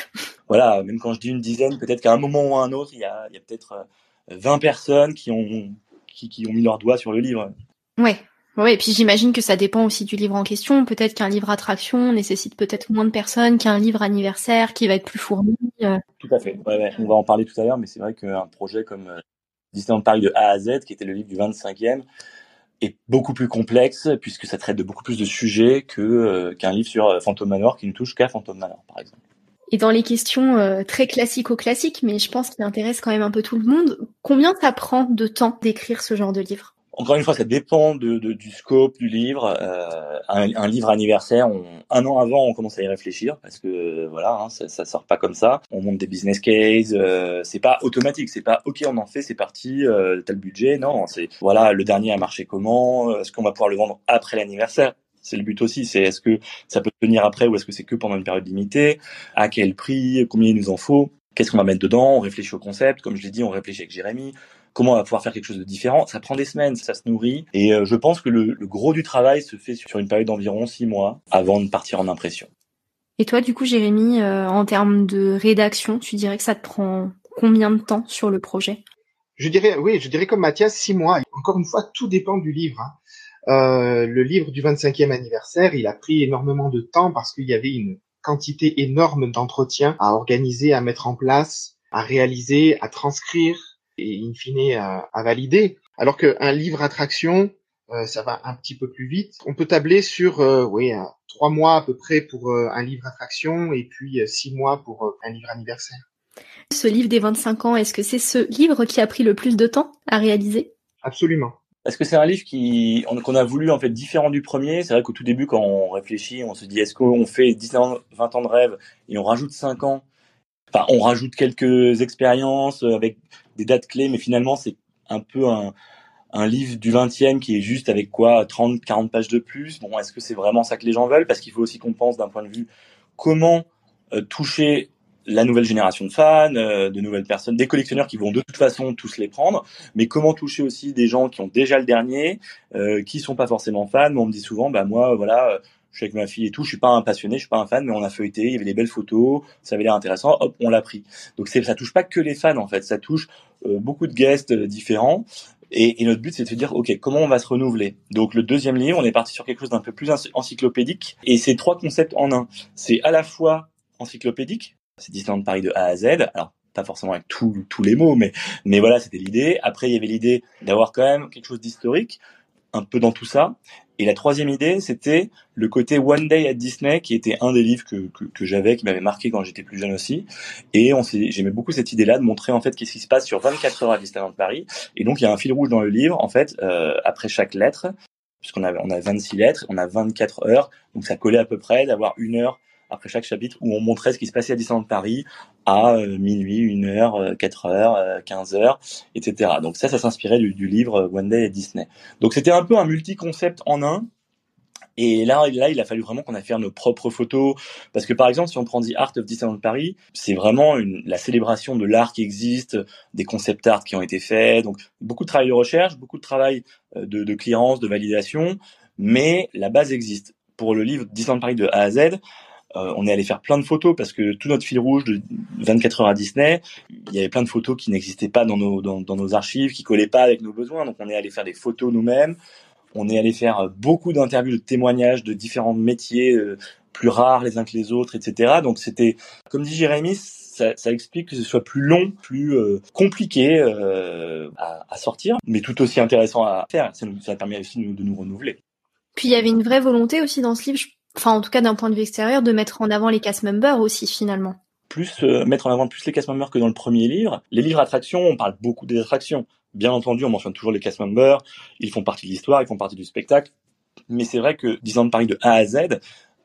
Voilà, même quand je dis une dizaine, peut-être qu'à un moment ou à un autre, il y a, il y a peut-être 20 euh, personnes qui ont, qui, qui, ont mis leur doigt sur le livre. Ouais. Ouais, et puis j'imagine que ça dépend aussi du livre en question. Peut-être qu'un livre attraction nécessite peut-être moins de personnes qu'un livre anniversaire qui va être plus fourni. Euh. Tout à fait. Ouais, ouais. On va en parler tout à l'heure, mais c'est vrai qu'un projet comme euh, Disneyland Paris de A à Z, qui était le livre du 25e, est beaucoup plus complexe puisque ça traite de beaucoup plus de sujets que qu'un livre sur Phantom Manor qui ne touche qu'à Phantom Manor, par exemple. Et dans les questions euh, très classico-classiques, mais je pense qu'il intéresse quand même un peu tout le monde, combien ça prend de temps d'écrire ce genre de livre? Encore une fois, ça dépend de, de, du scope du livre. Euh, un, un, livre anniversaire, on, un an avant, on commence à y réfléchir parce que voilà, hein, ça, ça sort pas comme ça. On monte des business cases. Euh, c'est pas automatique. C'est pas ok, on en fait, c'est parti, euh, tel budget. Non, c'est voilà, le dernier a marché comment Est-ce qu'on va pouvoir le vendre après l'anniversaire? C'est le but aussi. C'est est-ce que ça peut tenir après ou est-ce que c'est que pendant une période limitée? À quel prix? Combien il nous en faut? Qu'est-ce qu'on va mettre dedans? On réfléchit au concept. Comme je l'ai dit, on réfléchit avec Jérémy. Comment on va pouvoir faire quelque chose de différent Ça prend des semaines, ça se nourrit. Et euh, je pense que le, gros du travail se fait sur une période d'environ six mois avant de partir en impression. Et toi, du coup, Jérémy, euh, en termes de rédaction, tu dirais que ça te prend combien de temps sur le projet? Je dirais, oui, je dirais comme Mathias, six mois. Encore une fois, tout dépend du livre. Hein. Euh, le livre du 25e anniversaire, il a pris énormément de temps parce qu'il y avait une quantité énorme d'entretiens à organiser, à mettre en place, à réaliser, à transcrire et in fine à, à valider. Alors qu'un livre attraction, euh, ça va un petit peu plus vite. On peut tabler sur euh, oui trois mois à peu près pour euh, un livre attraction et puis six mois pour un livre anniversaire. Ce livre des 25 ans, est-ce que c'est ce livre qui a pris le plus de temps à réaliser? Absolument. Parce que c'est un livre qui qu'on a voulu en fait différent du premier? C'est vrai qu'au tout début, quand on réfléchit, on se dit est-ce qu'on fait 10 ans, 20 ans de rêve et on rajoute 5 ans On rajoute quelques expériences avec des dates clés, mais finalement, c'est un peu un, livre du 20e qui est juste avec quoi 30, 40 pages de plus. Bon, est-ce que c'est vraiment ça que les gens veulent? Parce qu'il faut aussi qu'on pense d'un point de vue comment euh, toucher la nouvelle génération de fans, euh, de nouvelles personnes, des collectionneurs qui vont de toute façon tous les prendre, mais comment toucher aussi des gens qui ont déjà le dernier, euh, qui sont pas forcément fans. Mais on me dit souvent, bah moi, voilà, euh, je suis avec ma fille et tout, je suis pas un passionné, je suis pas un fan, mais on a feuilleté, il y avait des belles photos, ça avait l'air intéressant, hop, on l'a pris. Donc c'est, ça touche pas que les fans en fait, ça touche euh, beaucoup de guests différents. Et, et, notre but, c'est de se dire, OK, comment on va se renouveler? Donc, le deuxième livre, on est parti sur quelque chose d'un peu plus encyclopédique. Et c'est trois concepts en un. C'est à la fois encyclopédique, c'est Disneyland Paris de A à Z. Alors, pas forcément avec tous tous les mots, mais, mais voilà, c'était l'idée. Après, il y avait l'idée d'avoir quand même quelque chose d'historique, un peu dans tout ça. Et la troisième idée, c'était le côté One Day at Disney, qui était un des livres que, que, que j'avais, qui m'avait marqué quand j'étais plus jeune aussi. Et on j'aimais beaucoup cette idée-là de montrer en fait qu'est-ce qui se passe sur 24 heures à Disneyland Paris. Et donc il y a un fil rouge dans le livre, en fait, euh, après chaque lettre, puisqu'on a, on a 26 lettres, on a 24 heures, donc ça collait à peu près d'avoir une heure après chaque chapitre où on montrait ce qui se passait à Disneyland Paris à euh, minuit, une heure, euh, quatre heures, euh, quinze heures, etc. Donc ça, ça s'inspirait du, livre One Day at Disney. Donc c'était un peu un multi-concept en un. Et là, là, il a fallu vraiment qu'on a fait nos propres photos, parce que par exemple, si on prend The Art of Disneyland Paris, c'est vraiment la célébration de l'art qui existe, des concept art qui ont été faits, donc beaucoup de travail de recherche, beaucoup de travail de, de clearance, de validation, mais la base existe. Pour le livre Disneyland Paris de A à Z, euh, on est allé faire plein de photos parce que tout notre fil rouge de 24 heures à Disney, il y avait plein de photos qui n'existaient pas dans nos, dans, nos archives, qui collaient pas avec nos besoins. Donc on est allé faire des photos nous-mêmes. On est allé faire beaucoup d'interviews, de témoignages de différents métiers plus rares les uns que les autres, etc. Donc c'était, comme dit Jérémy, ça, explique que ce soit plus long, plus compliqué à, sortir, mais tout aussi intéressant à faire. Ça, permet aussi de nous renouveler. Puis il y avait une vraie volonté aussi dans ce livre, enfin en tout cas d'un point de vue extérieur, de mettre en avant les cast members aussi finalement. Plus euh, mettre en avant plus les cast members que dans le premier livre. Les livres attractions, on parle beaucoup des attractions. Bien entendu, on mentionne toujours les cast members, ils font partie de l'histoire, ils font partie du spectacle. Mais c'est vrai que Disneyland Paris de A à Z,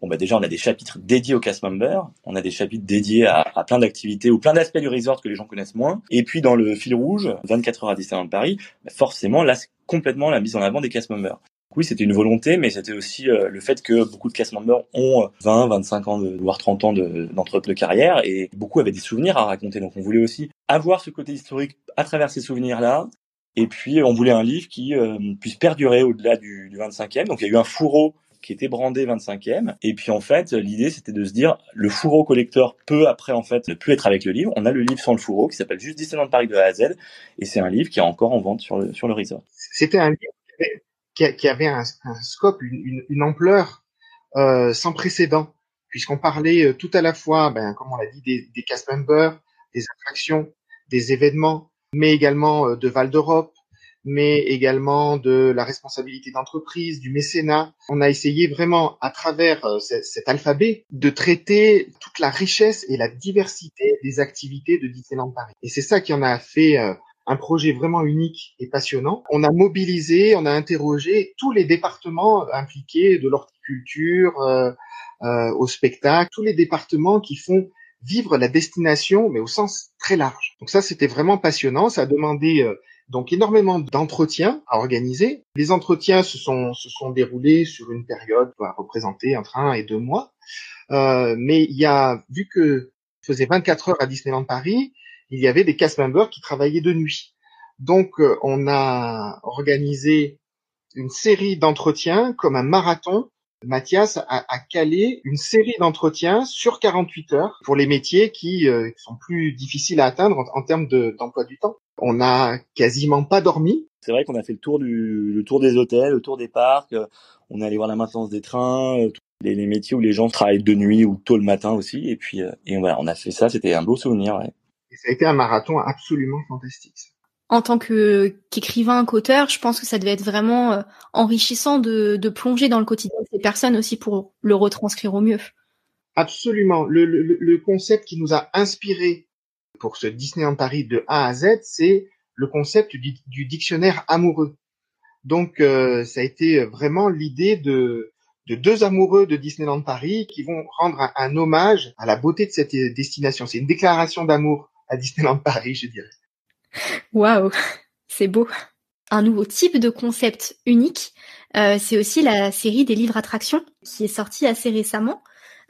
bon bah déjà on a des chapitres dédiés aux cast members, on a des chapitres dédiés à, plein d'activités ou plein d'aspects du resort que les gens connaissent moins. Et puis dans le fil rouge, 24 heures à Disneyland Paris, bah forcément là c'est complètement la mise en avant des cast members. Oui, c'était une volonté, mais c'était aussi euh, le fait que beaucoup de cast members ont 20, 25 ans, de, voire 30 ans d'entre de, carrière, et beaucoup avaient des souvenirs à raconter. Donc on voulait aussi avoir ce côté historique à travers ces souvenirs-là, et puis on voulait un livre qui euh, puisse perdurer au-delà du, du 25e. Donc il y a eu un fourreau qui était brandé 25e. Et puis en fait, l'idée c'était de se dire le fourreau collector peut après en fait ne plus être avec le livre. On a le livre sans le fourreau qui s'appelle juste Disneyland Paris de A à Z, et c'est un livre qui est encore en vente sur le sur le. C'était un livre qui, avait un, scope, une, ampleur euh, sans précédent, puisqu'on parlait euh, tout à la fois, ben, comme on l'a dit, des, des cast members, des attractions, des événements, mais également euh, de Val d'Europe, mais également de la responsabilité d'entreprise, du mécénat. On a essayé vraiment, à travers cet alphabet, de traiter toute la richesse et la diversité des activités de Disneyland Paris. Et c'est ça qui en a fait un projet vraiment unique et passionnant. On a mobilisé, on a interrogé tous les départements impliqués, de l'horticulture euh, euh, au spectacle, tous les départements qui font vivre la destination, mais au sens très large. Donc ça, c'était vraiment passionnant. Ça a demandé euh, donc énormément d'entretiens à organiser. Les entretiens se sont se sont déroulés sur une période qui va représenter entre un et deux mois. Euh, mais il y a vu que faisait 24 heures à Disneyland Paris, il y avait des cast members qui travaillaient de nuit. Donc, euh, on a organisé une série d'entretiens comme un marathon. Mathias a, calé une série d'entretiens sur 48 heures pour les métiers qui euh, sont plus difficiles à atteindre en, termes d'emploi du temps. On n'a quasiment pas dormi. C'est vrai qu'on a fait le tour du le tour des hôtels, le tour des parcs. Euh, on est allé voir la maintenance des trains, les, les, métiers où les gens travaillent de nuit ou tôt le matin aussi. Et puis, et voilà, on a fait ça. C'était un beau souvenir. Et ça a été un marathon absolument fantastique. En tant que qu'écrivain, qu'auteur, je pense que ça devait être vraiment euh, enrichissant de, de, plonger dans le quotidien de ces personnes aussi pour le retranscrire au mieux. Absolument. Le, le, le concept qui nous a inspiré pour ce Disneyland Paris de A à Z, c'est le concept du, du, dictionnaire amoureux. Donc, euh, ça a été vraiment l'idée de, de deux amoureux de Disneyland Paris qui vont rendre un, un hommage à la beauté de cette destination. C'est une déclaration d'amour à Disneyland Paris, je dirais. Waouh, c'est beau. Un nouveau type de concept unique, euh, c'est aussi la série des livres attractions qui est sortie assez récemment.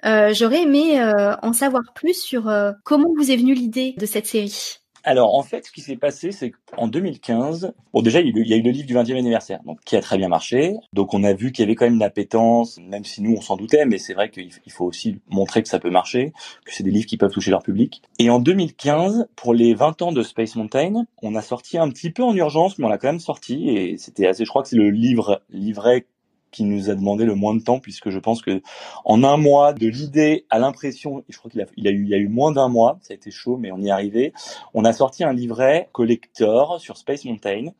Euh, J'aurais aimé euh, en savoir plus sur comment vous est venue l'idée de cette série. Alors en fait, ce qui s'est passé, c'est qu'en 2015, bon déjà il y a eu le livre du 20e anniversaire, donc qui a très bien marché. Donc on a vu qu'il y avait quand même une appétence, même si nous on s'en doutait, mais c'est vrai qu'il faut aussi montrer que ça peut marcher, que c'est des livres qui peuvent toucher leur public. Et en 2015, pour les 20 ans de Space Mountain, on a sorti un petit peu en urgence, mais on l'a quand même sorti et c'était assez. Je crois que c'est le livre livret qui nous a demandé le moins de temps puisque je pense que en un mois de l'idée à l'impression, je crois qu'il a, eu, il y a eu moins d'un mois, ça a été chaud mais on y est arrivé. On a sorti un livret collector sur Space Mountain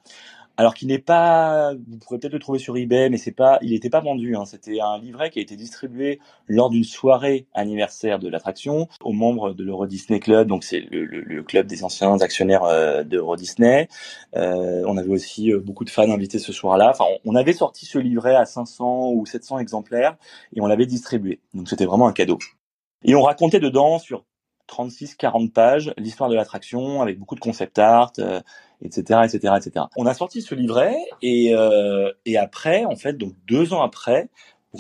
alors qu'il n'est pas, vous pourrez peut-être le trouver sur eBay, mais c'est pas, il n'était pas vendu. Hein. C'était un livret qui a été distribué lors d'une soirée anniversaire de l'attraction aux membres de l'Euro Disney Club. Donc c'est le, le, club des anciens actionnaires euh, d'Euro Disney. Euh, on avait aussi euh, beaucoup de fans invités ce soir-là. Enfin, on, avait sorti ce livret à 500 ou 700 exemplaires et on l'avait distribué. Donc c'était vraiment un cadeau. Et on racontait dedans sur 36-40 pages l'histoire de l'attraction avec beaucoup de concept art, etc., etc., etc. On a sorti ce livret et, euh, et après, en fait, donc deux ans après,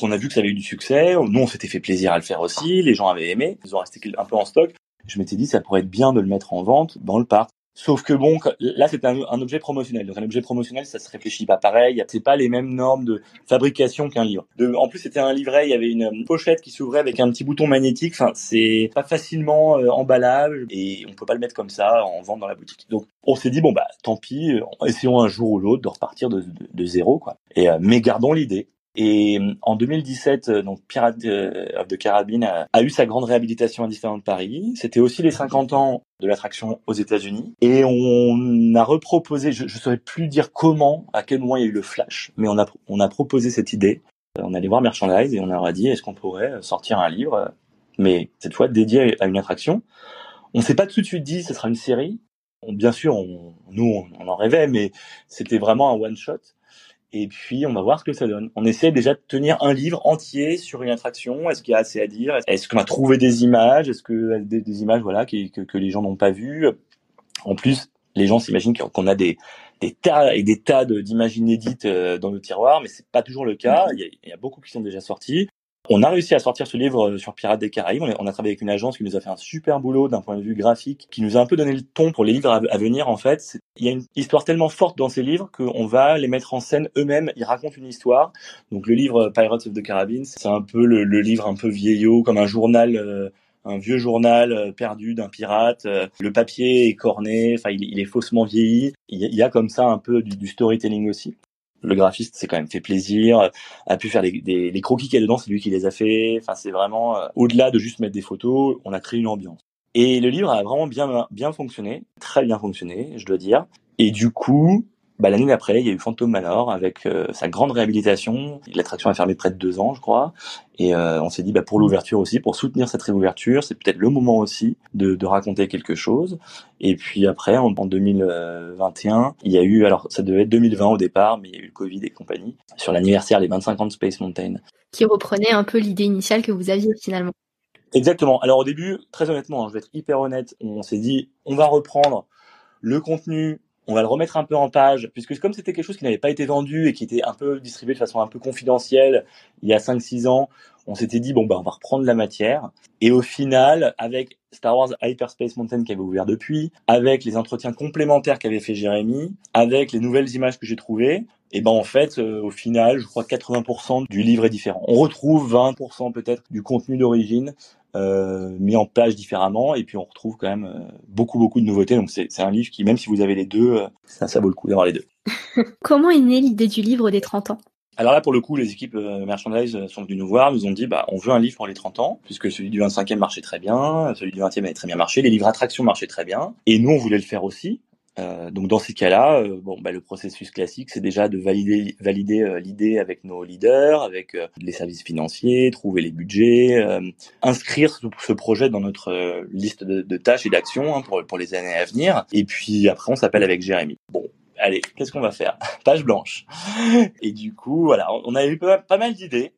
on a vu que ça avait eu du succès. Nous, on s'était fait plaisir à le faire aussi. Les gens avaient aimé. Ils ont resté un peu en stock. Je m'étais dit, ça pourrait être bien de le mettre en vente dans le parc. Sauf que bon, là c'est un, objet promotionnel. Donc un objet promotionnel, ça se réfléchit pas pareil. C'est pas les mêmes normes de fabrication qu'un livre. En plus, c'était un livret. Il y avait une pochette qui s'ouvrait avec un petit bouton magnétique. Enfin, c'est pas facilement euh, emballable et on peut pas le mettre comme ça en vente dans la boutique. Donc on s'est dit bon bah tant pis, essayons un jour ou l'autre de repartir de, zéro quoi. Et euh, mais gardons l'idée. Et euh, en 2017, euh, donc Pirate of the Caribbean a, eu sa grande réhabilitation à Disneyland Paris. C'était aussi les 50 ans de l'attraction aux États-Unis. Et on a reproposé, je ne saurais plus dire comment, à quel moment il y a eu le flash, mais on a, on a proposé cette idée. On allait voir Merchandise et on leur a dit est-ce qu'on pourrait sortir un livre, mais cette fois dédié à une attraction. On s'est pas tout de suite dit ce sera une série. bien sûr, on, nous on en rêvait, mais c'était vraiment un one shot et puis on va voir ce que ça donne. On essaie déjà de tenir un livre entier sur une attraction. Est-ce qu'il y a assez à dire? Est-ce qu'on a trouvé des images? Est-ce que des, des, images voilà que, que les gens n'ont pas vues? En plus, les gens s'imaginent qu'on a des, des tas et des tas d'images inédites euh, dans le tiroir, mais c'est pas toujours le cas. Il y, a, il y a beaucoup qui sont déjà sortis. On a réussi à sortir ce livre euh, sur Pirates des Caraïbes. On a, travaillé avec une agence qui nous a fait un super boulot d'un point de vue graphique, qui nous a un peu donné le ton pour les livres à, venir. En fait, il y a une histoire tellement forte dans ces livres qu'on va les mettre en scène eux-mêmes. Ils racontent une histoire. Donc le livre Pirates of the Caribbean, c'est un peu le, livre un peu vieillot, comme un journal. Euh, un vieux journal euh, perdu d'un pirate. Le papier est corné, enfin il, est faussement vieilli. Il y, a, comme ça un peu du storytelling aussi le graphiste s'est quand même fait plaisir, a pu faire des, des, les croquis qu'il y a dedans, c'est lui qui les a fait. Enfin, c'est vraiment euh, au-delà de juste mettre des photos, on a créé une ambiance. Et le livre a vraiment bien bien fonctionné, très bien fonctionné, je dois dire. Et du coup, bah, l'année d'après, il y a eu Phantom Manor avec euh, sa grande réhabilitation. L'attraction a fermé près de deux ans, je crois. Et euh, on s'est dit, bah, pour l'ouverture aussi, pour soutenir cette réouverture, c'est peut-être le moment aussi de, de, raconter quelque chose. Et puis après, en, en, 2021, il y a eu, alors ça devait être 2020 au départ, mais il y a eu le Covid et compagnie, sur l'anniversaire, les 25 ans de Space Mountain. Qui reprenait un peu l'idée initiale que vous aviez finalement. Exactement. Alors au début, très honnêtement, hein, je vais être hyper honnête, on s'est dit, on va reprendre le contenu on va le remettre un peu en page, puisque comme c'était quelque chose qui n'avait pas été vendu et qui était un peu distribué de façon un peu confidentielle il y a 5-6 ans, on s'était dit, bon, bah, on va reprendre la matière. Et au final, avec Star Wars Hyperspace Mountain qui avait ouvert depuis, avec les entretiens complémentaires qu'avait fait Jérémy, avec les nouvelles images que j'ai trouvées, et ben en fait, euh, au final, je crois que 80% du livre est différent. On retrouve 20% peut-être du contenu d'origine, euh, mis en page différemment et puis on retrouve quand même euh, beaucoup beaucoup de nouveautés donc c'est un livre qui même si vous avez les deux euh, ça, ça vaut le coup d'avoir les deux. *laughs* Comment est née l'idée du livre des 30 ans? Alors là, pour le coup, les équipes merchandise sont venues nous voir, nous ont dit, bah, on veut un livre pour les 30 ans, puisque celui du 25e marchait très bien, celui du 20e avait très bien marché, les livres attractions marchaient très bien, et nous, on voulait le faire aussi. Euh, donc dans ces cas-là, euh, bon, bah, le processus classique, c'est déjà de valider, valider euh, l'idée avec nos leaders, avec les services financiers, trouver les budgets, inscrire ce, projet dans notre liste de, tâches et d'actions hein, pour, pour les années à venir. Et puis après, on s'appelle avec Jérémy. Bon, allez, qu'est-ce qu'on va faire? *laughs* Page blanche. Et du coup, voilà, on a eu pas, pas mal d'idées,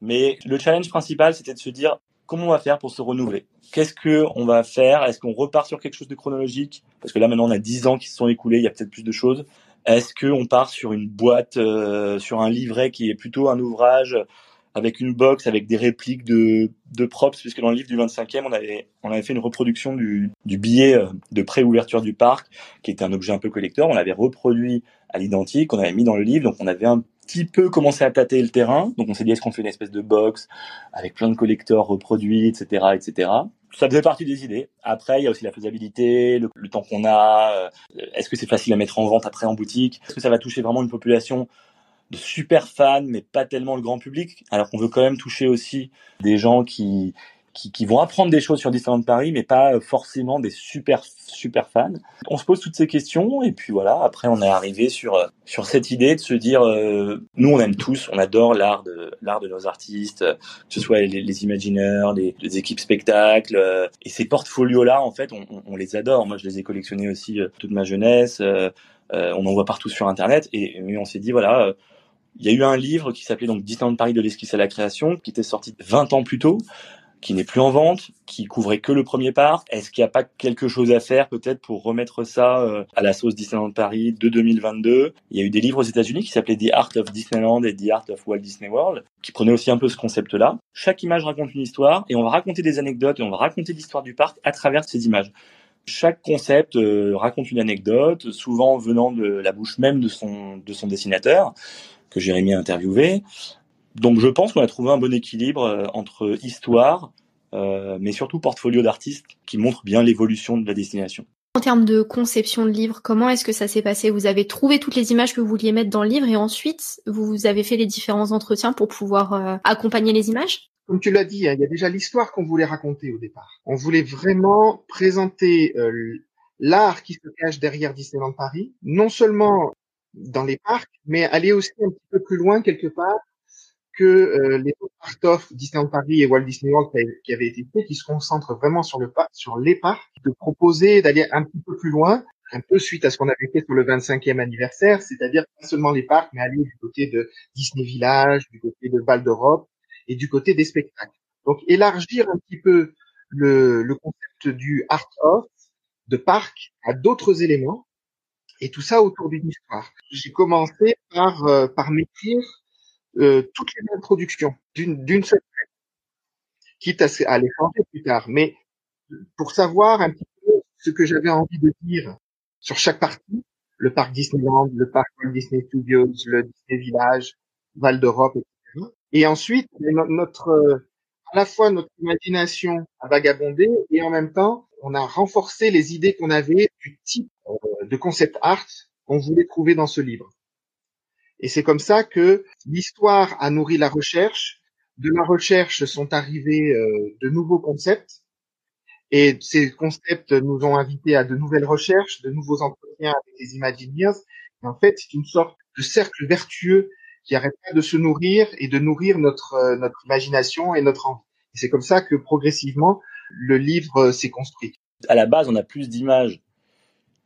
mais le challenge principal, c'était de se dire comment on va faire pour se renouveler? Qu'est-ce que on va faire? Est-ce qu'on repart sur quelque chose de chronologique? Parce que là maintenant on a 10 ans qui se sont écoulés, il y a peut-être plus de choses. Est-ce qu'on part sur une boîte, euh, sur un livret qui est plutôt un ouvrage avec une box, avec des répliques de, de props, puisque dans le livre du 25e, on avait, on avait fait une reproduction du, du billet euh, de pré-ouverture du parc, qui était un objet un peu collector. On l'avait reproduit à l'identique, on avait mis dans le livre, donc on avait un petit peu commencé à tâter le terrain. Donc on s'est dit est-ce qu'on fait une espèce de box avec plein de collecteurs reproduits, etc., etc. Ça faisait partie des idées. Après, il y a aussi la faisabilité, le, temps qu'on a. Euh, est-ce que c'est facile à mettre en vente après en boutique? Est-ce que ça va toucher vraiment une population de super fans, mais pas tellement le grand public Alors qu'on veut quand même toucher aussi des gens qui qui, qui, vont apprendre des choses sur Disneyland Paris, mais pas forcément des super super fans. On se pose toutes ces questions et puis voilà. Après, on est arrivé sur sur cette idée de se dire, euh, nous, on aime tous, on adore l'art de l'art de nos artistes, que ce soit les, les imagineurs, les, les, équipes spectacles euh, et ces portfolios là, en fait, on, on, les adore. Moi, je les ai collectionnés aussi euh, toute ma jeunesse. on en voit partout sur Internet et mais on s'est dit voilà. Il y a eu un livre qui s'appelait donc Disneyland Paris de l'esquisse à la création, qui était sorti 20 ans plus tôt, qui n'est plus en vente, qui couvrait que le premier parc. Est-ce qu'il n'y a pas quelque chose à faire peut-être pour remettre ça euh, à la sauce Disneyland Paris de 2022 Il y a eu des livres aux États-Unis qui s'appelaient The Art of Disneyland et The Art of Walt Disney World, qui prenaient aussi un peu ce concept-là. Chaque image raconte une histoire et on va raconter des anecdotes et on va raconter l'histoire du parc à travers ces images. Chaque concept euh, raconte une anecdote, souvent venant de la bouche même de son, de son dessinateur, que Jérémy a interviewé. Donc je pense qu'on a trouvé un bon équilibre euh, entre histoire, euh, mais surtout portfolio d'artistes qui montre bien l'évolution de la destination. En termes de conception de livre, comment est-ce que ça s'est passé? Vous avez trouvé toutes les images que vous vouliez mettre dans le livre et ensuite vous avez fait les différents entretiens pour pouvoir accompagner les images? Comme tu l'as dit, hein, il y a déjà l'histoire qu'on voulait raconter au départ. On voulait vraiment présenter euh, l'art qui se cache derrière Disneyland Paris, non seulement dans les parcs, mais aller aussi un petit peu plus loin quelque part que euh, les autres art of Disneyland Paris et Walt Disney World qui avaient été faits, qui se concentrent vraiment sur le parc, sur les parcs, de proposer d'aller un petit peu plus loin, un peu suite à ce qu'on avait fait pour le 25e anniversaire, c'est-à-dire pas seulement les parcs, mais aller du côté de Disney Village, du côté de Val d'Europe, et du côté des spectacles. Donc élargir un petit peu le, le concept du art of, de parc, à d'autres éléments, et tout ça autour d'une histoire. J'ai commencé par, euh, par m'écrire euh, toutes les introductions d'une, d'une seule quitte à, à les changer plus tard, mais pour savoir un petit peu ce que j'avais envie de dire sur chaque partie, le parc Disneyland, le parc Disney Studios, le Disney Village, Val d'Europe, et ensuite, notre, à la fois notre imagination a vagabondé et en même temps, on a renforcé les idées qu'on avait du type de concept art qu'on voulait trouver dans ce livre. Et c'est comme ça que l'histoire a nourri la recherche. De la recherche sont arrivés euh, de nouveaux concepts. Et ces concepts nous ont invités à de nouvelles recherches, de nouveaux entretiens avec les Imagineers. Et en fait, c'est une sorte de cercle vertueux qui arrête pas de se nourrir et de nourrir notre euh, notre imagination et notre envie. Et c'est comme ça que progressivement le livre euh, s'est construit. À la base, on a plus d'images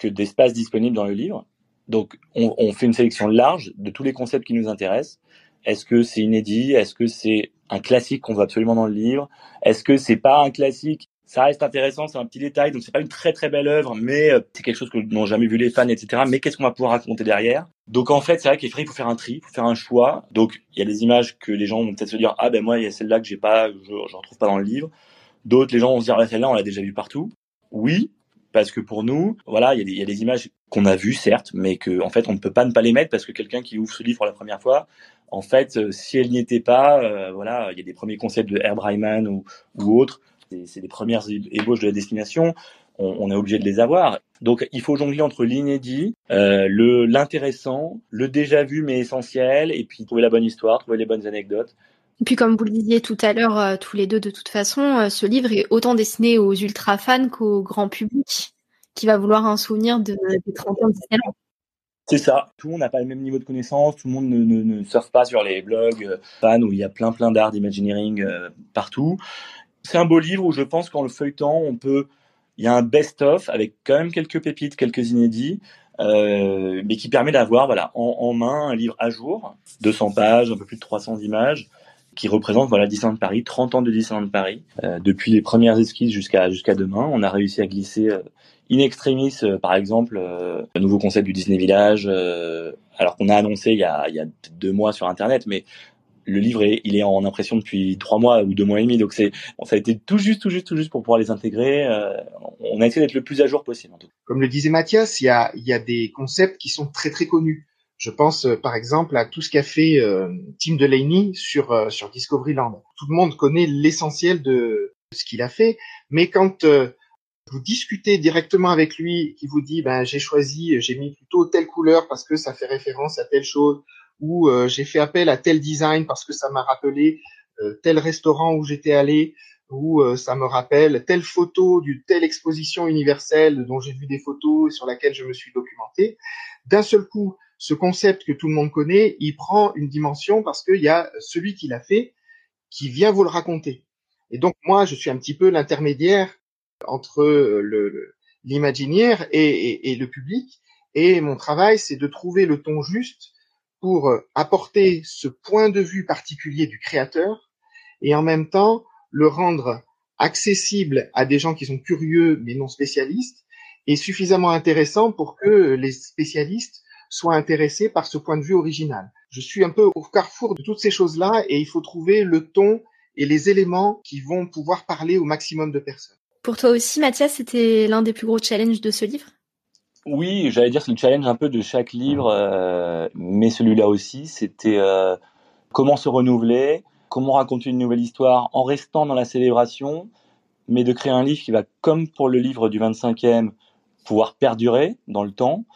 que d'espace disponible dans le livre. Donc, on, fait une sélection large de tous les concepts qui nous intéressent. Est-ce que c'est inédit? Est-ce que c'est un classique qu'on veut absolument dans le livre? Est-ce que c'est pas un classique? Ça reste intéressant, c'est un petit détail, donc c'est pas une très très belle œuvre, mais euh, c'est quelque chose que n'ont jamais vu les fans, etc. Mais qu'est-ce qu'on va pouvoir raconter derrière? Donc en fait, c'est vrai qu'il faut faire un tri, faut faire un choix. Donc il y a des images que les gens vont peut-être se dire ah ben moi il y a celle-là que j'ai pas, je, je retrouve pas dans le livre. D'autres les gens vont se dire ah, celle-là on l'a déjà vue partout. Oui, parce que pour nous, voilà, il y a des, des images qu'on a vues certes, mais que en fait on ne peut pas ne pas les mettre parce que quelqu'un qui ouvre ce livre pour la première fois, en fait, euh, si elle n'y était pas, euh, voilà, il y a des premiers concepts de Herb Ryman ou, ou autres c'est les premières ébauches de la destination, on, est obligé de les avoir. Donc il faut jongler entre l'inédit, euh, le l'intéressant, le déjà vu mais essentiel, et puis trouver la bonne histoire, trouver les bonnes anecdotes. Et puis comme vous le disiez tout à l'heure, euh, tous les deux de toute façon, euh, ce livre est autant destiné aux ultra fans qu'au grand public qui va vouloir un souvenir de, des 30 ans de Disneyland. C'est ça. Tout le monde n'a pas le même niveau de connaissance. Tout le monde ne, surfe pas sur les blogs fans où il y a plein plein d'art d'imagineering partout c'est un beau livre où je pense qu'en le feuilletant, on peut. Il y a un best-of avec quand même quelques pépites, quelques inédits, euh, mais qui permet d'avoir voilà en, main un livre à jour, 200 pages, un peu plus de 300 images, qui représente voilà Disneyland Paris, 30 ans de Disneyland Paris, euh, depuis les premières esquisses jusqu'à jusqu'à demain. On a réussi à glisser euh, in extremis, euh, par exemple, euh, le nouveau concept du Disney Village, alors qu'on a annoncé il y a, il y a deux mois sur Internet, mais le livre est, il est en impression depuis trois mois ou deux mois et demi, donc c'est ça a été tout juste, tout juste, tout juste pour pouvoir les intégrer. Euh, on a essayé d'être le plus à jour possible. En tout. Comme le disait Mathias, il y a, il y a des concepts qui sont très très connus. Je pense euh, par exemple à tout ce qu'a fait euh, Tim Delaney sur euh, sur Discoveryland. Tout le monde connaît l'essentiel de ce qu'il a fait, mais quand vous discutez directement avec lui, qui vous dit ben j'ai choisi, j'ai mis plutôt telle couleur parce que ça fait référence à telle chose, ou euh, j'ai fait appel à tel design parce que ça m'a rappelé euh, tel restaurant où j'étais allé, ou euh, ça me rappelle telle photo d'une telle exposition universelle dont j'ai vu des photos et sur laquelle je me suis documenté. D'un seul coup, ce concept que tout le monde connaît, il prend une dimension parce qu'il y a celui qui l'a fait qui vient vous le raconter. Et donc moi, je suis un petit peu l'intermédiaire entre l'imaginaire et, le public. Et mon travail, c'est de trouver le ton juste pour apporter ce point de vue particulier du créateur et en même temps le rendre accessible à des gens qui sont curieux mais non spécialistes et suffisamment intéressant pour que les spécialistes soient intéressés par ce point de vue original. Je suis un peu au carrefour de toutes ces choses-là et il faut trouver le ton et les éléments qui vont pouvoir parler au maximum de personnes. Pour toi aussi, Mathias, c'était l'un des plus gros challenges de ce livre? Oui, j'allais dire c'est le challenge un peu de chaque livre, euh, mais celui-là aussi, c'était euh, comment se renouveler, comment raconter une nouvelle histoire en restant dans la célébration, mais de créer un livre qui va, comme pour le livre du 25e, pouvoir perdurer dans le temps,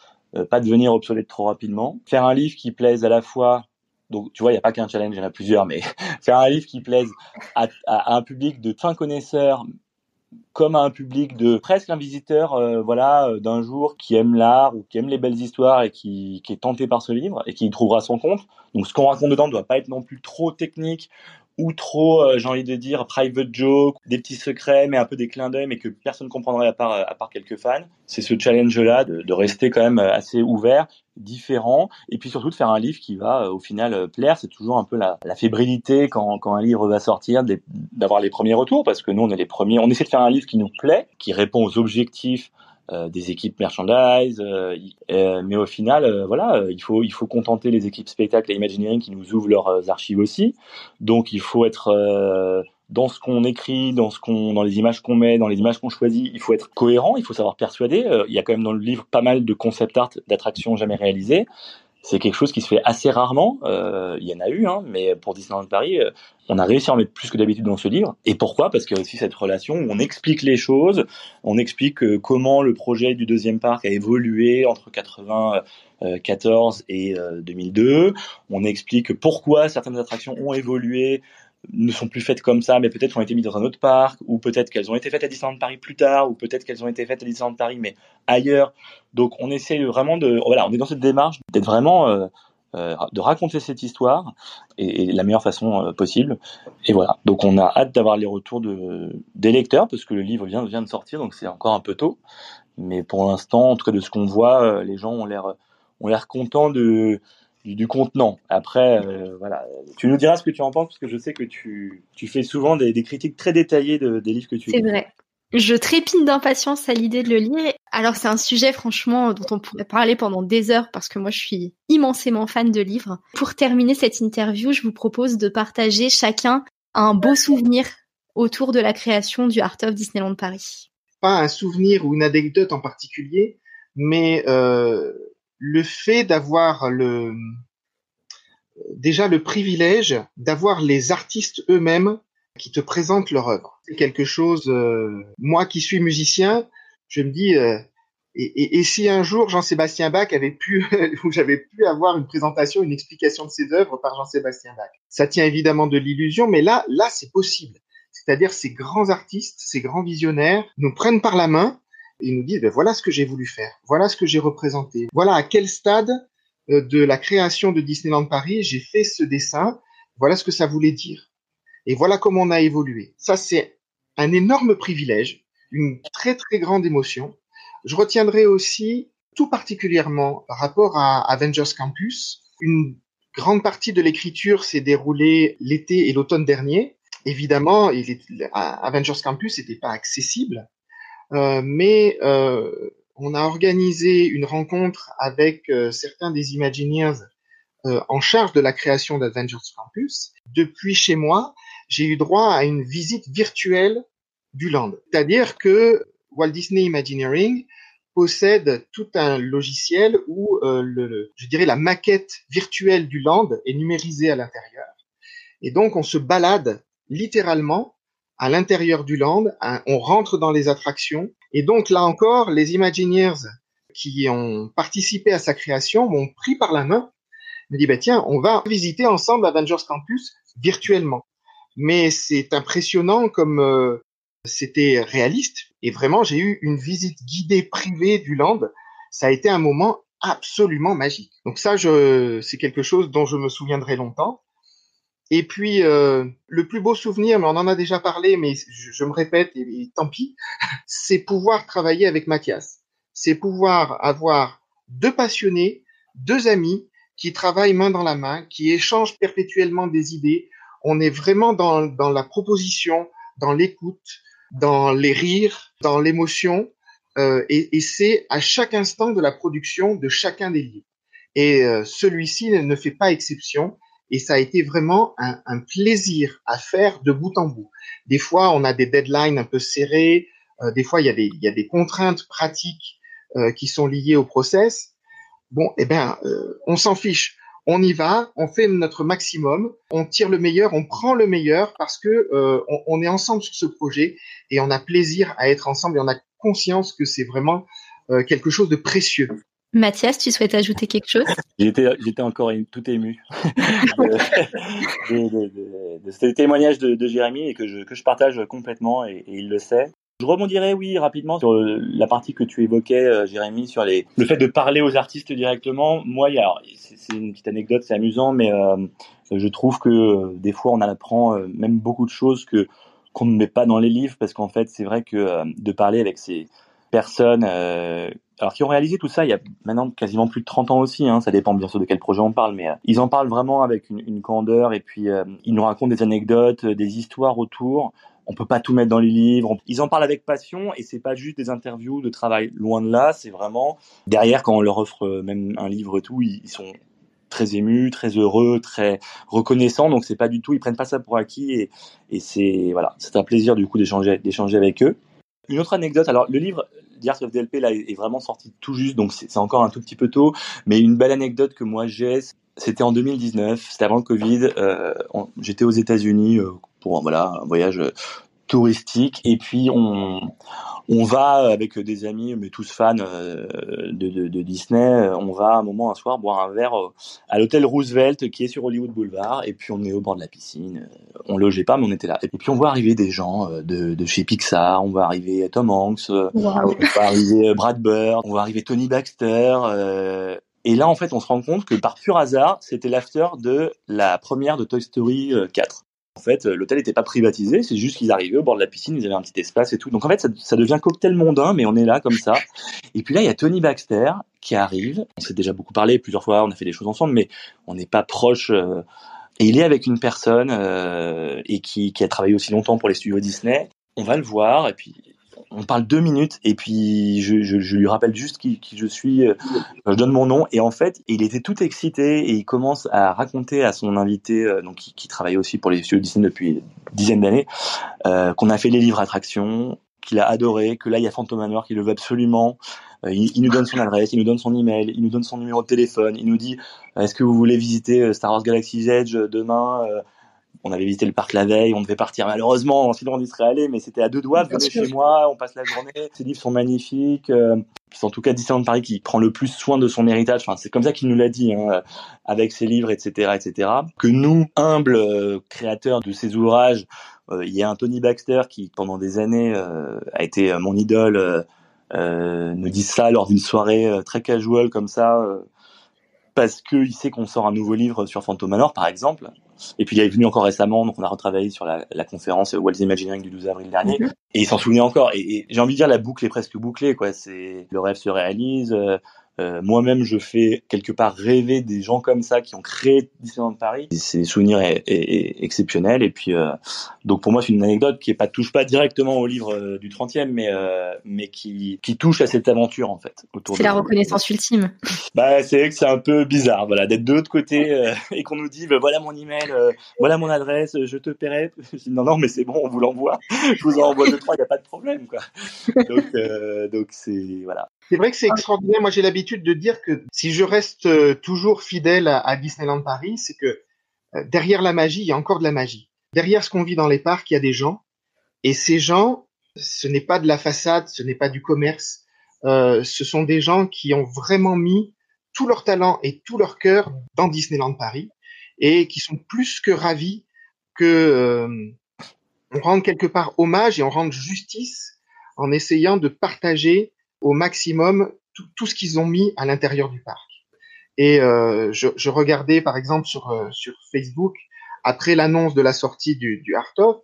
pas devenir obsolète trop rapidement. Faire un livre qui plaise à la fois donc, tu vois, il n'y a pas qu'un challenge, il y en a plusieurs, mais *laughs* faire un livre qui plaise à, à un public de fins connaisseurs, comme à un public de presque un visiteur euh, voilà euh, d'un jour qui aime l'art ou qui aime les belles histoires et qui, qui est tenté par ce livre et qui y trouvera son compte. Donc ce qu'on raconte dedans ne doit pas être non plus trop technique ou trop, euh, j'ai envie de dire, private joke, des petits secrets, mais un peu des clins d'œil, mais que personne comprendrait à part, à part quelques fans. C'est ce challenge-là de, de, rester quand même assez ouvert, différent, et puis surtout de faire un livre qui va euh, au final euh, plaire. C'est toujours un peu la, la fébrilité quand, quand un livre va sortir, d'avoir les premiers retours, parce que nous, on est les premiers. On essaie de faire un livre qui nous plaît, qui répond aux objectifs des équipes merchandise, euh, euh, mais au final, voilà, il faut il faut contenter les équipes spectacle et Imagineering qui nous ouvrent leurs archives aussi. Donc il faut être dans ce qu'on écrit, dans ce qu'on, dans les images qu'on met, dans les images qu'on choisit, il faut être cohérent, il faut savoir persuader. il y a quand même dans le livre pas mal de concept art d'attractions jamais réalisées c'est quelque chose qui se fait assez rarement. Euh, il y en a eu, hein, mais pour Disneyland Paris, euh, on a réussi à en mettre plus que d'habitude dans ce livre. Et pourquoi? Parce qu'il y a aussi cette relation où on explique les choses, on explique euh, comment le projet du deuxième parc a évolué entre 94 et 2002. On explique pourquoi certaines attractions ont évolué ne sont plus faites comme ça, mais peut-être ont été mises dans un autre parc, ou peut-être qu'elles ont été faites à Disneyland Paris plus tard, ou peut-être qu'elles ont été faites à Disneyland Paris mais ailleurs. Donc on essaie vraiment de, voilà, on est dans cette démarche d'être vraiment euh, euh, de raconter cette histoire et, la meilleure façon euh, possible. Et voilà. Donc on a hâte d'avoir les retours de des lecteurs parce que le livre vient vient de sortir, donc c'est encore un peu tôt. Mais pour l'instant, en tout cas de ce qu'on voit, euh, les gens ont l'air ont l'air contents de du, contenant. Après, euh, voilà, tu nous diras ce que tu en penses parce que je sais que tu, tu fais souvent des, des critiques très détaillées de, des livres que tu. C'est vrai. Je trépine d'impatience à l'idée de le lire. Alors c'est un sujet franchement dont on pourrait parler pendant des heures parce que moi je suis immensément fan de livres. Pour terminer cette interview, je vous propose de partager chacun un beau souvenir autour de la création du Art of Disneyland Paris. Pas un souvenir ou une anecdote en particulier, mais euh, le fait d'avoir le déjà le privilège d'avoir les artistes eux-mêmes qui te présentent leur œuvre. C'est quelque chose. Euh, moi qui suis musicien, je me dis. Euh, et, et, et, si un jour Jean-Sébastien Bach avait pu, *laughs* ou j'avais pu avoir une présentation, une explication de ses œuvres par Jean-Sébastien Bach. Ça tient évidemment de l'illusion, mais là, là, c'est possible. C'est-à-dire ces grands artistes, ces grands visionnaires nous prennent par la main ils nous disent, ben voilà ce que j'ai voulu faire, voilà ce que j'ai représenté, voilà à quel stade euh, de la création de Disneyland Paris j'ai fait ce dessin, voilà ce que ça voulait dire. Et voilà comment on a évolué. Ça, c'est un énorme privilège, une très très grande émotion. Je retiendrai aussi tout particulièrement par rapport à Avengers Campus, une grande partie de l'écriture s'est déroulée l'été et l'automne dernier. Évidemment, Avengers Campus n'était pas accessible, mais euh, on a organisé une rencontre avec euh, certains des Imagineers en charge de la création d'Avengers Campus. Depuis chez moi, j'ai eu droit à une visite virtuelle du land. C'est-à-dire que Walt Disney Imagineering possède tout un logiciel où le, je dirais la maquette virtuelle du land est numérisée à l'intérieur. Et donc on se balade littéralement à l'intérieur du land, hein, on rentre dans les attractions. Et donc là encore, les Imagineers qui ont participé à sa création m'ont pris par la main, me dit bah tiens, on va visiter ensemble Avengers Campus virtuellement. Mais c'est impressionnant comme euh, c'était réaliste et vraiment j'ai eu une visite guidée privée du land. Ça a été un moment absolument magique. Donc ça, je, c'est quelque chose dont je me souviendrai longtemps. Et puis, euh, le plus beau souvenir, mais on en a déjà parlé, mais je, me répète, et, tant pis, *laughs* c'est pouvoir travailler avec Mathias. C'est pouvoir avoir deux passionnés, deux amis qui travaillent main dans la main, qui échangent perpétuellement des idées. On est vraiment dans, dans la proposition, dans l'écoute, dans les rires, dans l'émotion, euh, et, et c'est à chaque instant de la production de chacun des livres. Et euh, celui-ci ne fait pas exception et ça a été vraiment un, plaisir à faire de bout en bout. Des fois, on a des deadlines un peu serrés, des fois il y a des contraintes pratiques qui sont liées au process. Bon, eh ben, on s'en fiche on y va, on fait notre maximum, on tire le meilleur, on prend le meilleur parce que euh, on, est ensemble sur ce projet et on a plaisir à être ensemble et on a conscience que c'est vraiment euh, quelque chose de précieux. Mathias, tu souhaites ajouter quelque chose? J'étais, encore tout ému *laughs* de, ce témoignage de, Jérémy et que je, que je partage complètement et il le sait. Je rebondirai, oui, rapidement sur la partie que tu évoquais, euh, Jérémy, sur les, le fait de parler aux artistes directement. Moi, c'est une petite anecdote, c'est amusant, mais euh, je trouve que euh, des fois, on apprend même beaucoup de choses que qu'on ne met pas dans les livres, parce qu'en fait, c'est vrai que de parler avec ces personnes, alors qui ont réalisé tout ça il y a maintenant quasiment plus de 30 ans aussi, hein, ça dépend bien sûr de quel projet on parle, mais ils en parlent vraiment avec une, candeur et puis ils nous racontent des anecdotes, des histoires autour on peut pas tout mettre dans les livres. Ils en parlent avec passion et c'est pas juste des interviews de travail. Loin de là, c'est vraiment derrière quand on leur offre euh, même un livre et tout, ils sont très émus, très heureux, très reconnaissants. Donc c'est pas du tout, ils prennent pas ça pour acquis et, et c'est voilà, c'est un plaisir du coup d'échanger d'échanger avec eux. Une autre anecdote, alors le livre The Art of là est vraiment sorti tout juste, donc c'est encore un tout petit peu tôt, mais une belle anecdote que moi j'ai, c'était en 2019, c'était avant le Covid. Euh, J'étais aux États-Unis euh, pour voilà un voyage touristique. Et puis on on va avec des amis mais tous fans euh, de, de, de, Disney on va un moment un soir boire un verre euh, à l'hôtel Roosevelt qui est sur Hollywood Boulevard. Et puis on est au bord de la piscine on logeait pas mais on était là. Et puis on voit arriver des gens euh, de, de chez Pixar. On va arriver Tom Hanks on va arriver Brad Bird on va arriver Tony Baxter et là, en fait, on se rend compte que par pur hasard, c'était l'after de la première de Toy Story 4. En fait, l'hôtel n'était pas privatisé, c'est juste qu'ils arrivaient au bord de la piscine, ils avaient un petit espace et tout. Donc en fait, ça, ça, devient cocktail mondain, mais on est là comme ça. Et puis là, il y a Tony Baxter qui arrive. On s'est déjà beaucoup parlé plusieurs fois, on a fait des choses ensemble, mais on n'est pas proche. Euh, et il est avec une personne euh, et qui, qui a travaillé aussi longtemps pour les studios Disney. On va le voir et puis on parle deux minutes et puis je, lui rappelle juste qui, je suis, euh, je donne mon nom et en fait il était tout excité et il commence à raconter à son invité euh, donc qui, qui travaillait aussi pour les studios Disney depuis une dizaine d'années euh, qu'on a fait les livres attractions, qu'il a adoré, que là il y a Phantom Manor qui le veut absolument. Il, il, nous donne son adresse, il nous donne son email, il nous donne son numéro de téléphone, il nous dit est-ce que vous voulez visiter Star Wars Galaxy's Edge demain on avait visité le parc la veille, on devait partir malheureusement, sinon on y serait allé, mais c'était à deux doigts, venez chez moi, on passe la journée, ces livres sont magnifiques, euh, c'est en tout cas Disneyland Paris qui prend le plus soin de son héritage, enfin c'est comme ça qu'il nous l'a dit, hein, avec ses livres, etc., etc., que nous, humbles euh, créateurs de ces ouvrages, euh, il y a un Tony Baxter qui pendant des années a été mon idole, nous dit ça lors d'une soirée très casual comme ça, parce qu'il sait qu'on sort un nouveau livre sur Phantom Manor, par exemple. Et puis il est venu encore récemment, donc on a retravaillé sur la, la conférence Walt's Imagineering du 12 avril dernier. Et il s'en souvenait encore. Et, et j'ai envie de dire, la boucle est presque bouclée, quoi. C'est le rêve se réalise. Euh, euh, moi-même, je fais quelque part rêver des gens comme ça qui ont créé Disneyland Paris. C'est des souvenirs exceptionnels. Et puis, euh, donc pour moi, c'est une anecdote qui est pas touche pas directement au livre euh, du 30e, mais mais qui qui touche à cette aventure en fait. C'est la reconnaissance ultime. *laughs* Bah, c'est vrai que c'est un peu bizarre, voilà, d'être de l'autre côté et qu'on nous dit, bah, voilà mon email, voilà mon adresse, je te paierai. *laughs* non, non, mais c'est bon, on vous l'envoie. Je vous en envoie deux trois, il y a pas de problème, quoi. Donc donc c'est voilà. C'est vrai que c'est extraordinaire. Moi, j'ai l'habitude de dire que si je reste euh, toujours fidèle à, Disneyland Paris, c'est que euh, derrière la magie, il y a encore de la magie. Derrière ce qu'on vit dans les parcs, il y a des gens. Et ces gens, ce n'est pas de la façade, ce n'est pas du commerce. Euh, ce sont des gens qui ont vraiment mis tout leur talent et tout leur cœur dans Disneyland Paris et qui sont plus que ravis que euh, on rende quelque part hommage et on rende justice en essayant de partager au maximum tout, ce qu'ils ont mis à l'intérieur du parc. Et euh, je, je, regardais par exemple sur, euh, sur Facebook après l'annonce de la sortie du, du Art of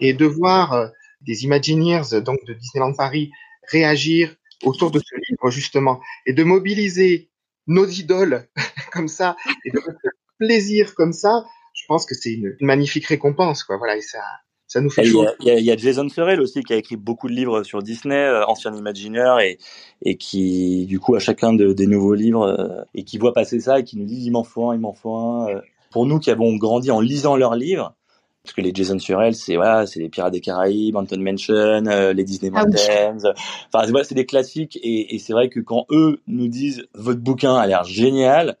et de voir euh, des Imagineers donc de Disneyland Paris réagir autour de ce livre justement et de mobiliser nos idoles *laughs* comme ça et de faire plaisir comme ça, je pense que c'est une, une magnifique récompense quoi. Voilà et ça ça nous fait Il y, a, Jason Sorrell aussi qui a écrit beaucoup de livres sur Disney, euh, ancien imagineur, et, et qui, du coup, à chacun de, des nouveaux livres, euh, et qui voit passer ça et qui nous dit il m'en faut un, il m'en faut un. Euh. Pour nous qui avons grandi en lisant leurs livres, parce que les Jason Surel, c'est voilà, c'est les Pirates des Caraïbes, Anton Mansion, euh, les Disney Ah oui. Mountains. Enfin, voilà, c'est des classiques. Et, et c'est vrai que quand eux nous disent votre bouquin a l'air génial,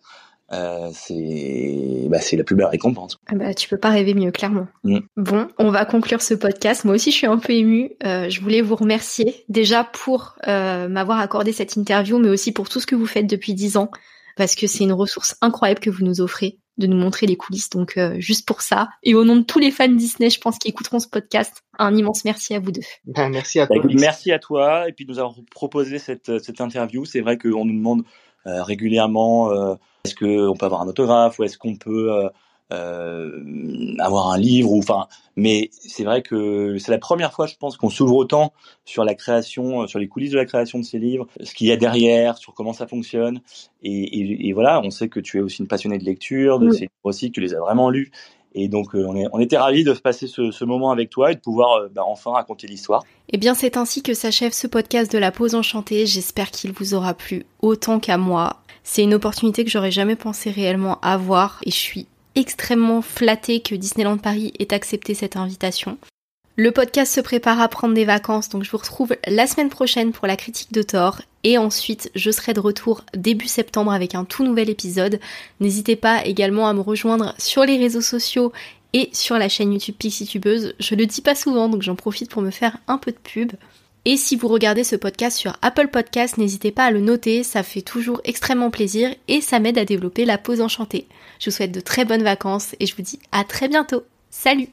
euh, c'est bah, c'est la plus belle récompense. Ah bah, tu peux pas rêver mieux, clairement. Mm. Bon, on va conclure ce podcast. Moi aussi, je suis un peu émue. Euh, je voulais vous remercier déjà pour euh, m'avoir accordé cette interview, mais aussi pour tout ce que vous faites depuis dix ans, parce que c'est une ressource incroyable que vous nous offrez de nous montrer les coulisses. Donc, euh, juste pour ça, et au nom de tous les fans Disney, je pense, qui écouteront ce podcast, un immense merci à vous deux. Ben, merci à Bah, toi. écoute, merci à toi et puis de nous avoir proposé cette, cette interview. C'est vrai qu'on nous demande régulièrement euh, est-ce qu'on peut avoir un autographe ou est-ce qu'on peut euh, euh, avoir un livre ou enfin. Mais c'est vrai que c'est la première fois, je pense, qu'on s'ouvre autant sur la création, euh, sur les coulisses de la création de ces livres, ce qu'il y a derrière, sur comment ça fonctionne. Et, et, et voilà, on sait que tu es aussi une passionnée de lecture, de Oui. ces livres aussi, que tu les as vraiment lus. Et donc, euh, on, était ravis de passer ce, ce moment avec toi et de pouvoir euh, bah, enfin raconter l'histoire. Eh bien, c'est ainsi que s'achève ce podcast de la pause enchantée. J'espère qu'il vous aura plu autant qu'à moi. C'est une opportunité que j'aurais jamais pensé réellement avoir et je suis extrêmement flattée que Disneyland Paris ait accepté cette invitation. Le podcast se prépare à prendre des vacances, donc je vous retrouve la semaine prochaine pour la critique de Thor. Et ensuite, je serai de retour début septembre avec un tout nouvel épisode. N'hésitez pas également à me rejoindre sur les réseaux sociaux et sur la chaîne YouTube Pixitubeuse. Je le dis pas souvent, donc j'en profite pour me faire un peu de pub. Et si vous regardez ce podcast sur Apple Podcast, n'hésitez pas à le noter, ça fait toujours extrêmement plaisir et ça m'aide à développer la pause enchantée. Je vous souhaite de très bonnes vacances et je vous dis à très bientôt. Salut